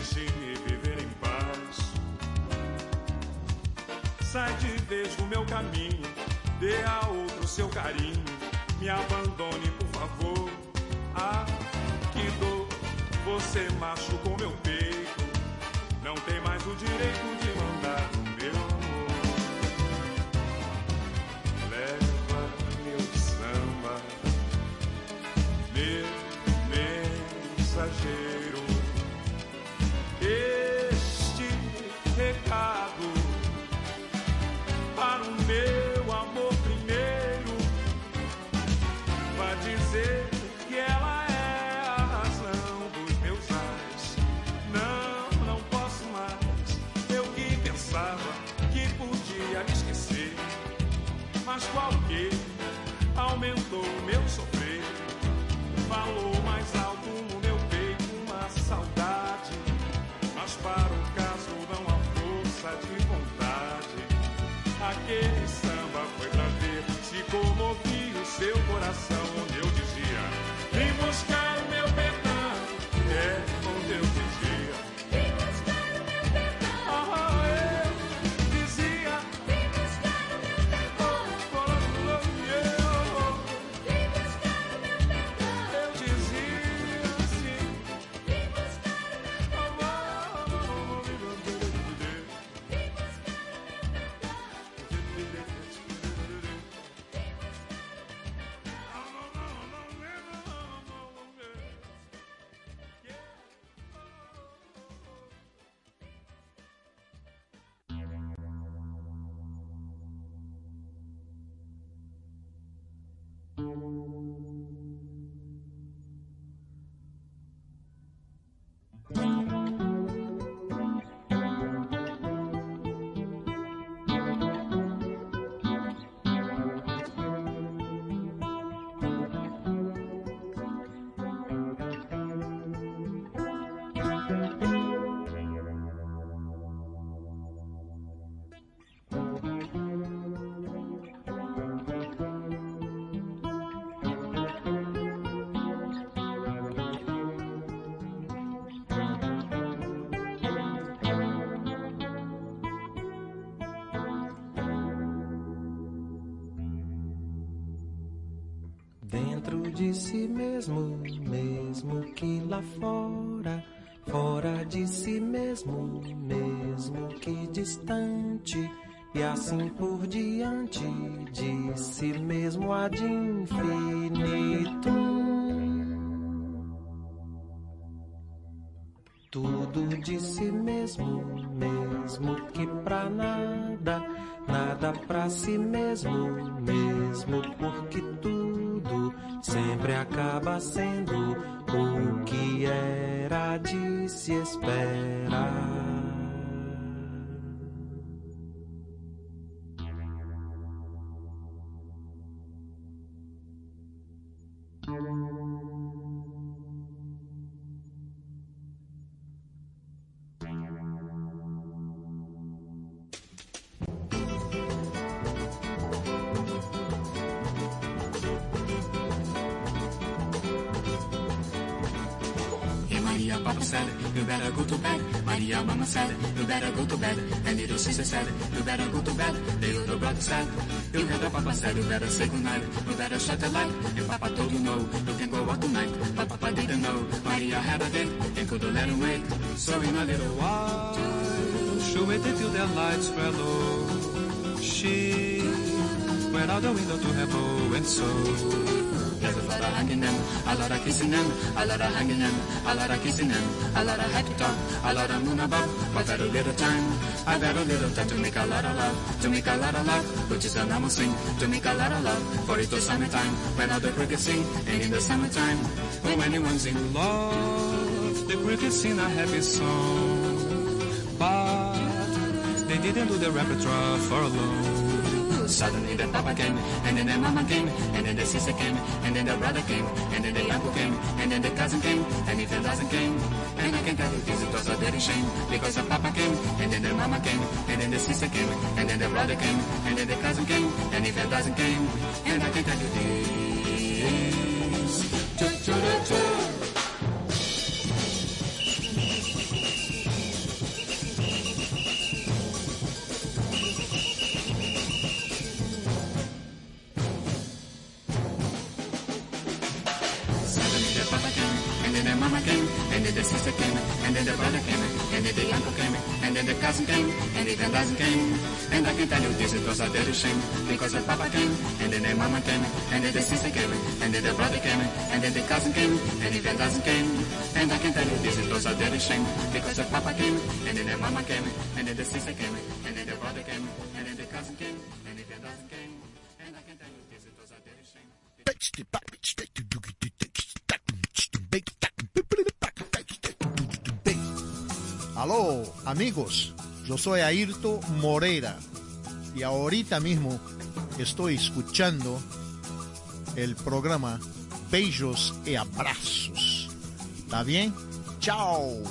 Deixe-me viver em paz. Sai de vez do meu caminho, dê a outro seu carinho. Me abandone, por favor. Ah, que dor, você machucou meu peito. Não tem mais o direito de coração. De si mesmo, mesmo que lá fora, fora de si mesmo, mesmo que distante, e assim por diante, de si mesmo ad infinitum. Tudo de si mesmo, mesmo que pra nada, nada pra si mesmo, mesmo porque sempre acaba sendo o que era de se esperar. Brother you heard the Papa said, you better say goodnight. You better shut the light. And Papa told you no, you can go out tonight. But Papa didn't know. Maria had a date and couldn't let him wait. So in a little while, she waited till the lights were low. She went out the window to her bow and so yazılara hanginem alara kisinem alara hanginem alara kisinem alara hatta alara munabab but at a little time I've had a little time to make a lot of love to make a lot of love which is an amusing to make a lot of love for it's the summertime when all the crickets sing and in the summertime when anyone's in love the crickets sing a happy song but they didn't do the repertoire for long Suddenly the papa came, and then the mama came, and then the sister came, and then the brother came, and then the uncle came, and then the cousin came, and if the doesn't came, and I can tell you this, it was a dirty shame, because the papa came, and then the mama came, and then the sister came, and then the brother came, and then the cousin came, and if the doesn't came, and I can tell you this. And then the cousin came, and even doesn't came. And I can tell you this, it was a dirty shame, because the papa came, and then the mama came, and then the sister came, and then the brother came, and then the cousin came, and even doesn't came. And I can tell you this, it a. Aló, amigos, yo soy Ayrto Moreira y ahorita mismo estoy escuchando el programa Beijos y Abrazos. ¿Está bien? Chao.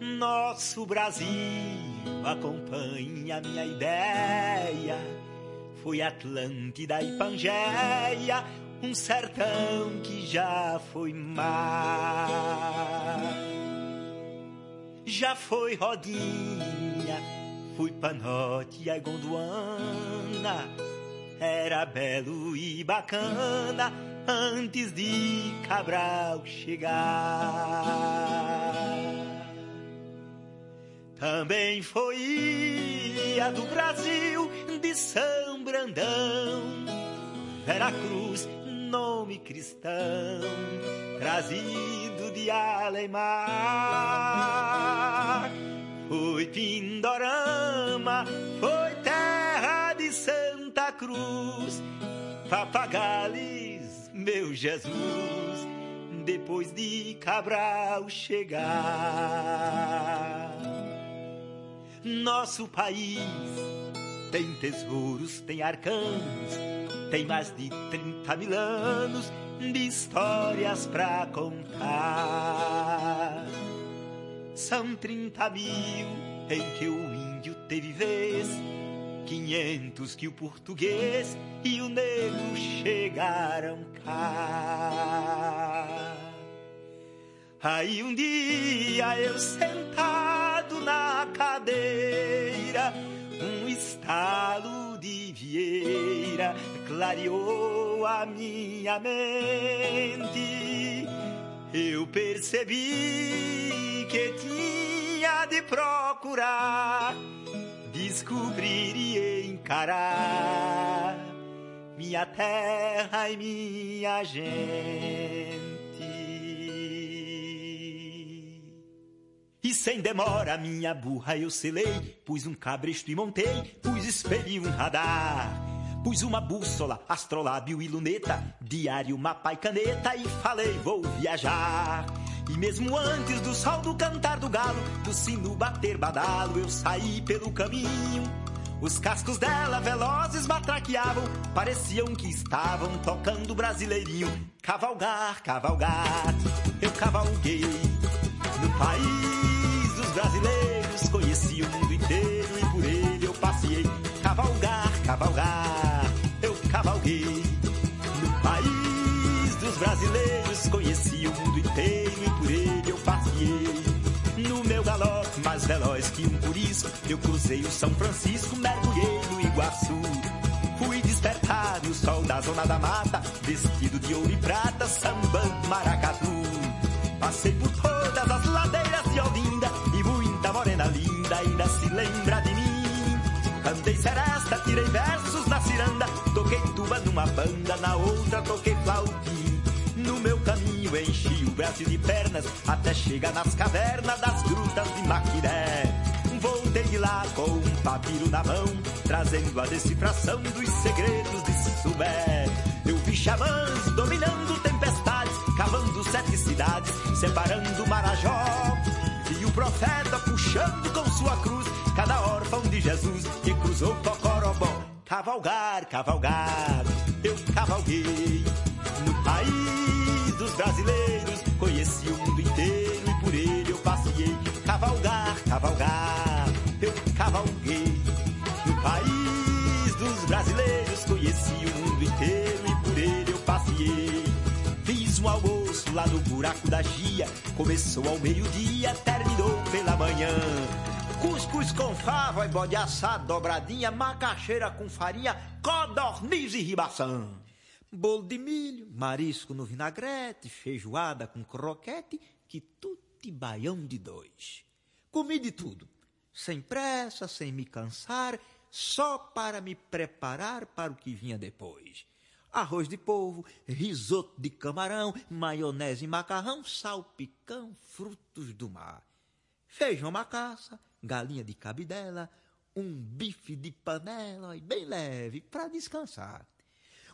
Nosso Brasil acompanha minha ideia. Foi Atlântida e Pangeia, um sertão que já foi mar. Já foi Rodinha, fui Panote e Gondwana. Era belo e bacana antes de Cabral chegar. Também foi ilha do Brasil, de São Brandão, Veracruz, nome cristão, trazido de Alemar. Foi Pindorama, foi terra de Santa Cruz, Papagales, meu Jesus, depois de Cabral chegar. Nosso país tem tesouros, tem arcãos, tem mais de 30 mil anos de histórias pra contar. São 30 mil em que o índio teve vez, 500 que o português e o negro chegaram cá. Aí um dia eu sentado na cadeira, um estalo de vieira clareou a minha mente. Eu percebi que tinha de procurar, descobrir e encarar minha terra e minha gente. E sem demora minha burra eu selei, pus um cabresto e montei, pus espelho e um radar. Pus uma bússola, astrolábio e luneta, diário, mapa e caneta e falei vou viajar. E mesmo antes do sol do cantar do galo, do sino bater badalo, eu saí pelo caminho. Os cascos dela velozes matraqueavam, pareciam que estavam tocando brasileirinho. Cavalgar, cavalgar, eu cavalguei no país brasileiros, conheci o mundo inteiro e por ele eu passei. Cavalgar, cavalgar, eu cavalguei no país dos brasileiros, conheci o mundo inteiro e por ele eu passei. No meu galope mais veloz que um purisco, eu cruzei o São Francisco, mergulhei no Iguaçu. Fui despertar no sol da zona da mata, vestido de ouro e prata, sambando maracatu. Seresta, tirei versos na ciranda, toquei tuba numa banda, na outra toquei flautim. No meu caminho enchi o braço de pernas até chegar nas cavernas das grutas de Maquiré. Voltei de lá com um papiro na mão, trazendo a decifração dos segredos de Sumé. Eu vi xamãs dominando tempestades, cavando sete cidades, separando Marajó. Profeta puxando com sua cruz cada órfão de Jesus que cruzou Cocorobó. Cavalgar, cavalgar, eu cavalguei no país dos brasileiros, conheci o mundo inteiro e por ele eu passei. Cavalgar, cavalgar, eu cavalguei no país dos brasileiros, conheci o mundo inteiro e por ele eu passei. Fiz um almoço lá no buraco da Gia, começou ao meio-dia, terminou pela manhã. Cuscuz com fava e bode assado, dobradinha, macaxeira com farinha, codorniz e ribação. Bolo de milho, marisco no vinagrete, feijoada com croquete, que tudo baião de dois. Comi de tudo, sem pressa, sem me cansar, só para me preparar para o que vinha depois. Arroz de polvo, risoto de camarão, maionese e macarrão, salpicão, frutos do mar. Feijão macaça, galinha de cabidela, um bife de panela bem leve para descansar.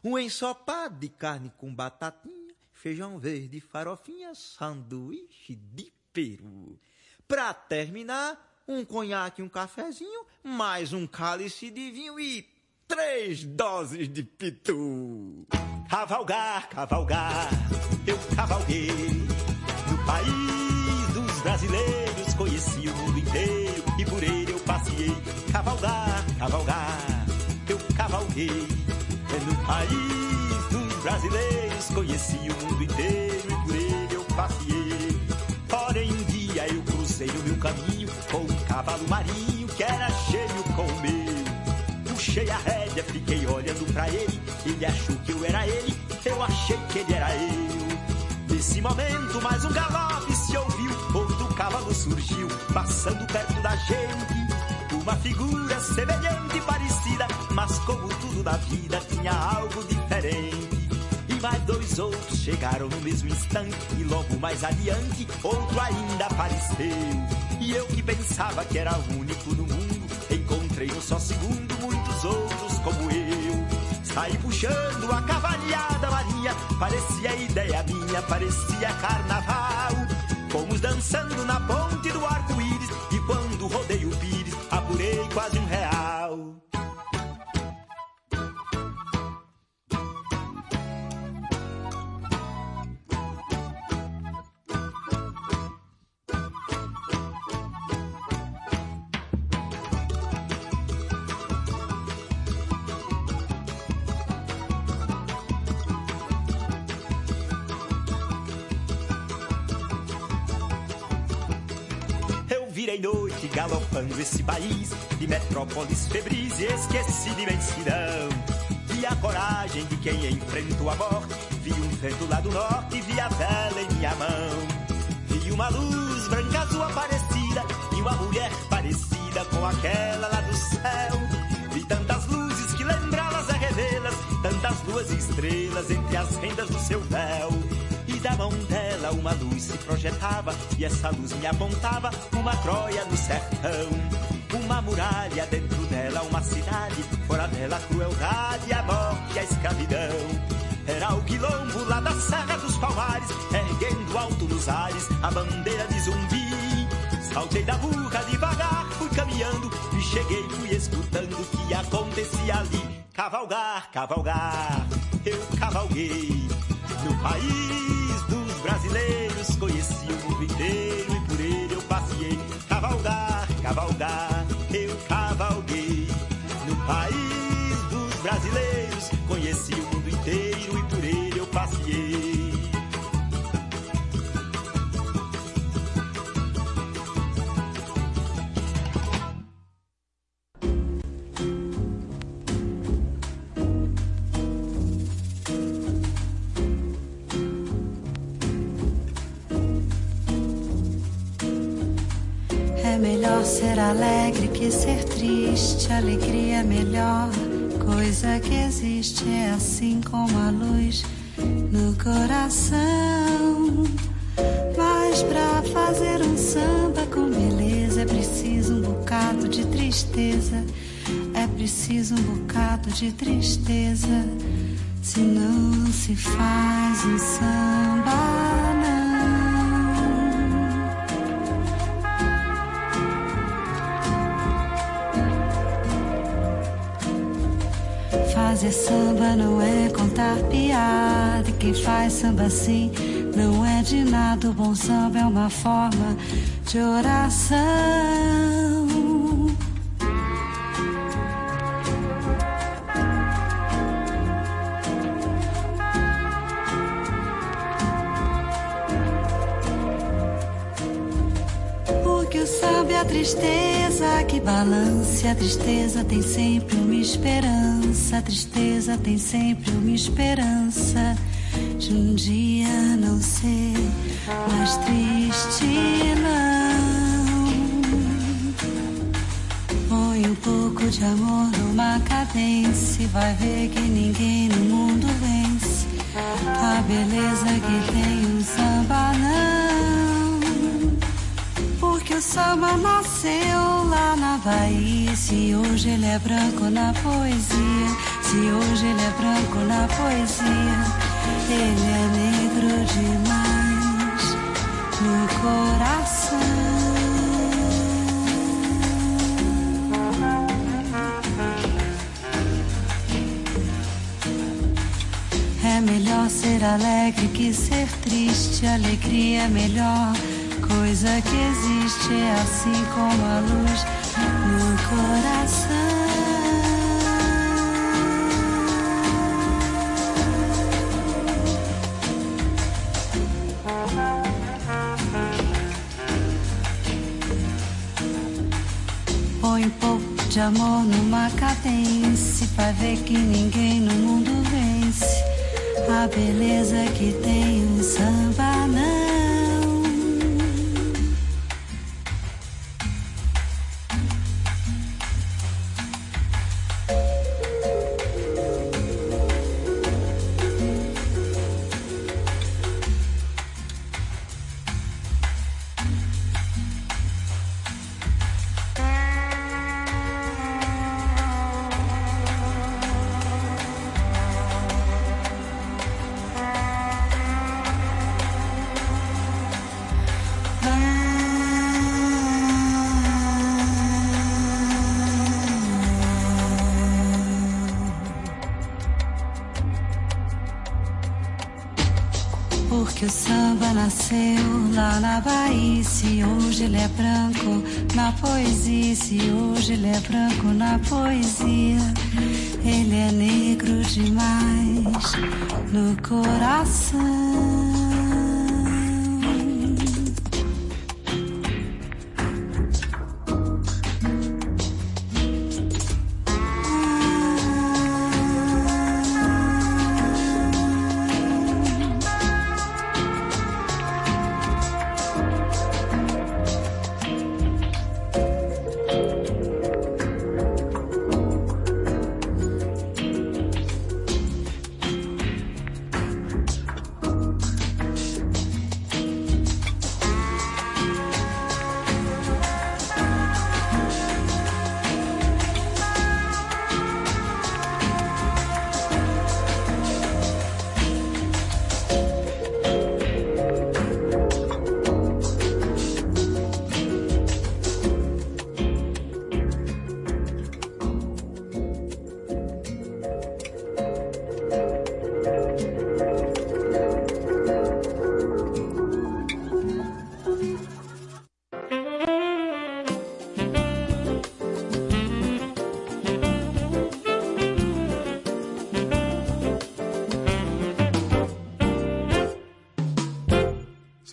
Um ensopado de carne com batatinha, feijão verde, farofinha, sanduíche de peru. Para terminar, um conhaque e um cafezinho, mais um cálice de vinho e três doses de pitu. Cavalgar, cavalgar, eu cavalguei no país dos brasileiros, conheci o mundo inteiro e por ele eu passei. Cavalgar, cavalgar, eu cavalguei no país dos brasileiros, conheci o mundo inteiro e por ele eu passei. Porém um dia eu cruzei o meu caminho com um cavalo marinho que era Puxei a rédea, fiquei olhando pra ele. Ele achou que eu era ele, eu achei que ele era eu. Nesse momento, mais um galope se ouviu. Outro cavalo surgiu, passando perto da gente. Uma figura semelhante e parecida, mas como tudo na vida tinha algo diferente. E mais dois outros chegaram no mesmo instante, e logo mais adiante, outro ainda apareceu. E eu que pensava que era o único no mundo, encontrei num só segundo outros como eu. Saí puxando a cavalhada marinha, parecia ideia minha, parecia carnaval. Fomos dançando na ponte do arco-íris, e quando rodei o pires, apurei quase um real. Galopando esse país de metrópoles febris e esqueci de imensidão. Vi a coragem de quem enfrentou a morte, vi um vento lá do norte, vi a vela em minha mão. Vi uma luz branca azul aparecida e uma mulher parecida com aquela lá do céu. Vi tantas luzes que lembrá-las a revê-las, tantas duas estrelas entre as rendas do seu véu. Da mão dela uma luz se projetava, e essa luz me apontava uma Troia no sertão. Uma muralha dentro dela, uma cidade, fora dela a crueldade, a morte e a escravidão. Era o quilombo lá da Serra dos Palmares, erguendo alto nos ares a bandeira de zumbi. Saltei da burra devagar, fui caminhando e cheguei, fui escutando o que acontecia ali. Cavalgar, cavalgar, eu cavalguei no país brasileiros, conheci o mundo inteiro e por ele eu passei. Cavalgar, cavalgar, eu cavalguei no país melhor ser alegre que ser triste. Alegria é melhor coisa que existe. É assim como a luz no coração. Mas pra fazer um samba com beleza é preciso um bocado de tristeza. É preciso um bocado de tristeza. Senão não se faz um samba, Fazer samba não é contar piada. E quem faz samba assim não é de nada. O bom samba é uma forma de oração. Porque o samba é a tristeza que balança. A tristeza tem sempre uma esperança. A tristeza tem sempre uma esperança de um dia não ser mais triste, não. Põe um pouco de amor numa cadência vai ver que ninguém no mundo vence. A beleza que tem um samba, samba nasceu lá na Bahia. Se hoje ele é branco na poesia, se hoje ele é branco na poesia, ele é negro demais no coração. É melhor ser alegre que ser triste. Alegria é melhor coisa que existe. É assim como a luz no coração. Põe um pouco de amor numa cadência. Vai ver que ninguém no mundo vence. A beleza que tem um samba, não. Se hoje ele é branco na poesia, se hoje ele é branco na poesia, ele é negro demais no coração.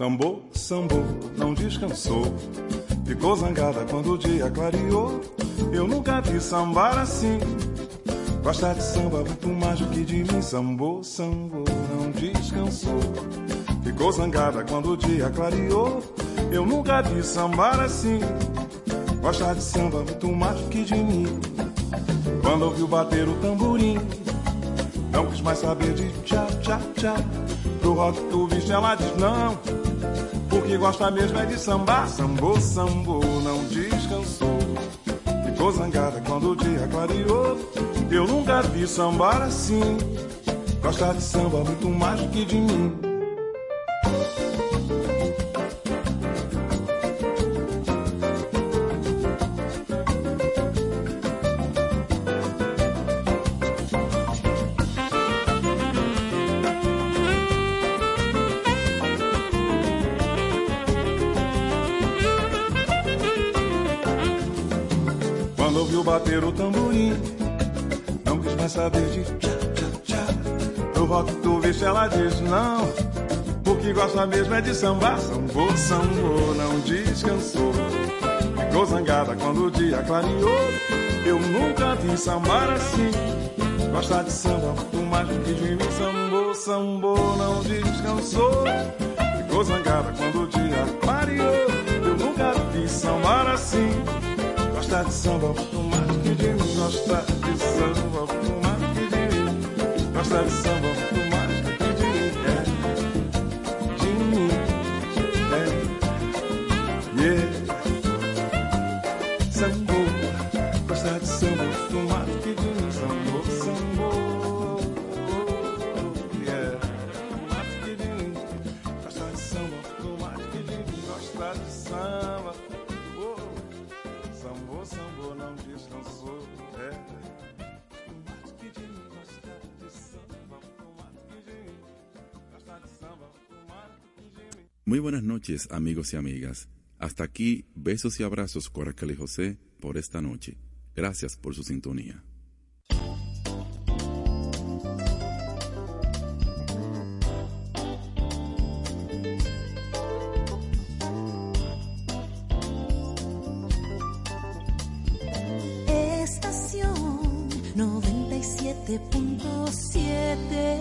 Sambou, sambou, não descansou. Ficou zangada quando o dia clareou. Eu nunca vi sambar assim. Gosta de samba muito mais do que de mim. Sambou, sambou, não descansou. Ficou zangada quando o dia clareou. Eu nunca vi sambar assim. Gosta de samba muito mais do que de mim. Quando ouviu bater o tamborim, não quis mais saber de tchá, tchá, tchá. Pro rock tu viste, ela diz não. Porque gosta mesmo é de sambar. Sambou, sambou, não descansou. Ficou zangada quando o dia clareou. Eu nunca vi sambar assim. Gosta de samba muito mais do que de mim. Bater o tamborim, não quis mais saber de tchá, tchá, tchá. No rock tu viste, ela diz não, porque gosta mesmo é de sambar. Sambou, sambou, não descansou. Ficou zangada quando o dia clareou. Eu nunca vi sambar assim. Gosta de samba muito mais do que de mim. Sambou, sambou, não descansou. Ficou zangada quando o dia clareou. Eu nunca vi sambar assim. Gosta de samba muito mais do que de mim. Gosta de samba Muy buenas noches, amigos y amigas. Hasta aquí, besos y abrazos y José por esta noche. Gracias por su sintonía. Estación 97.7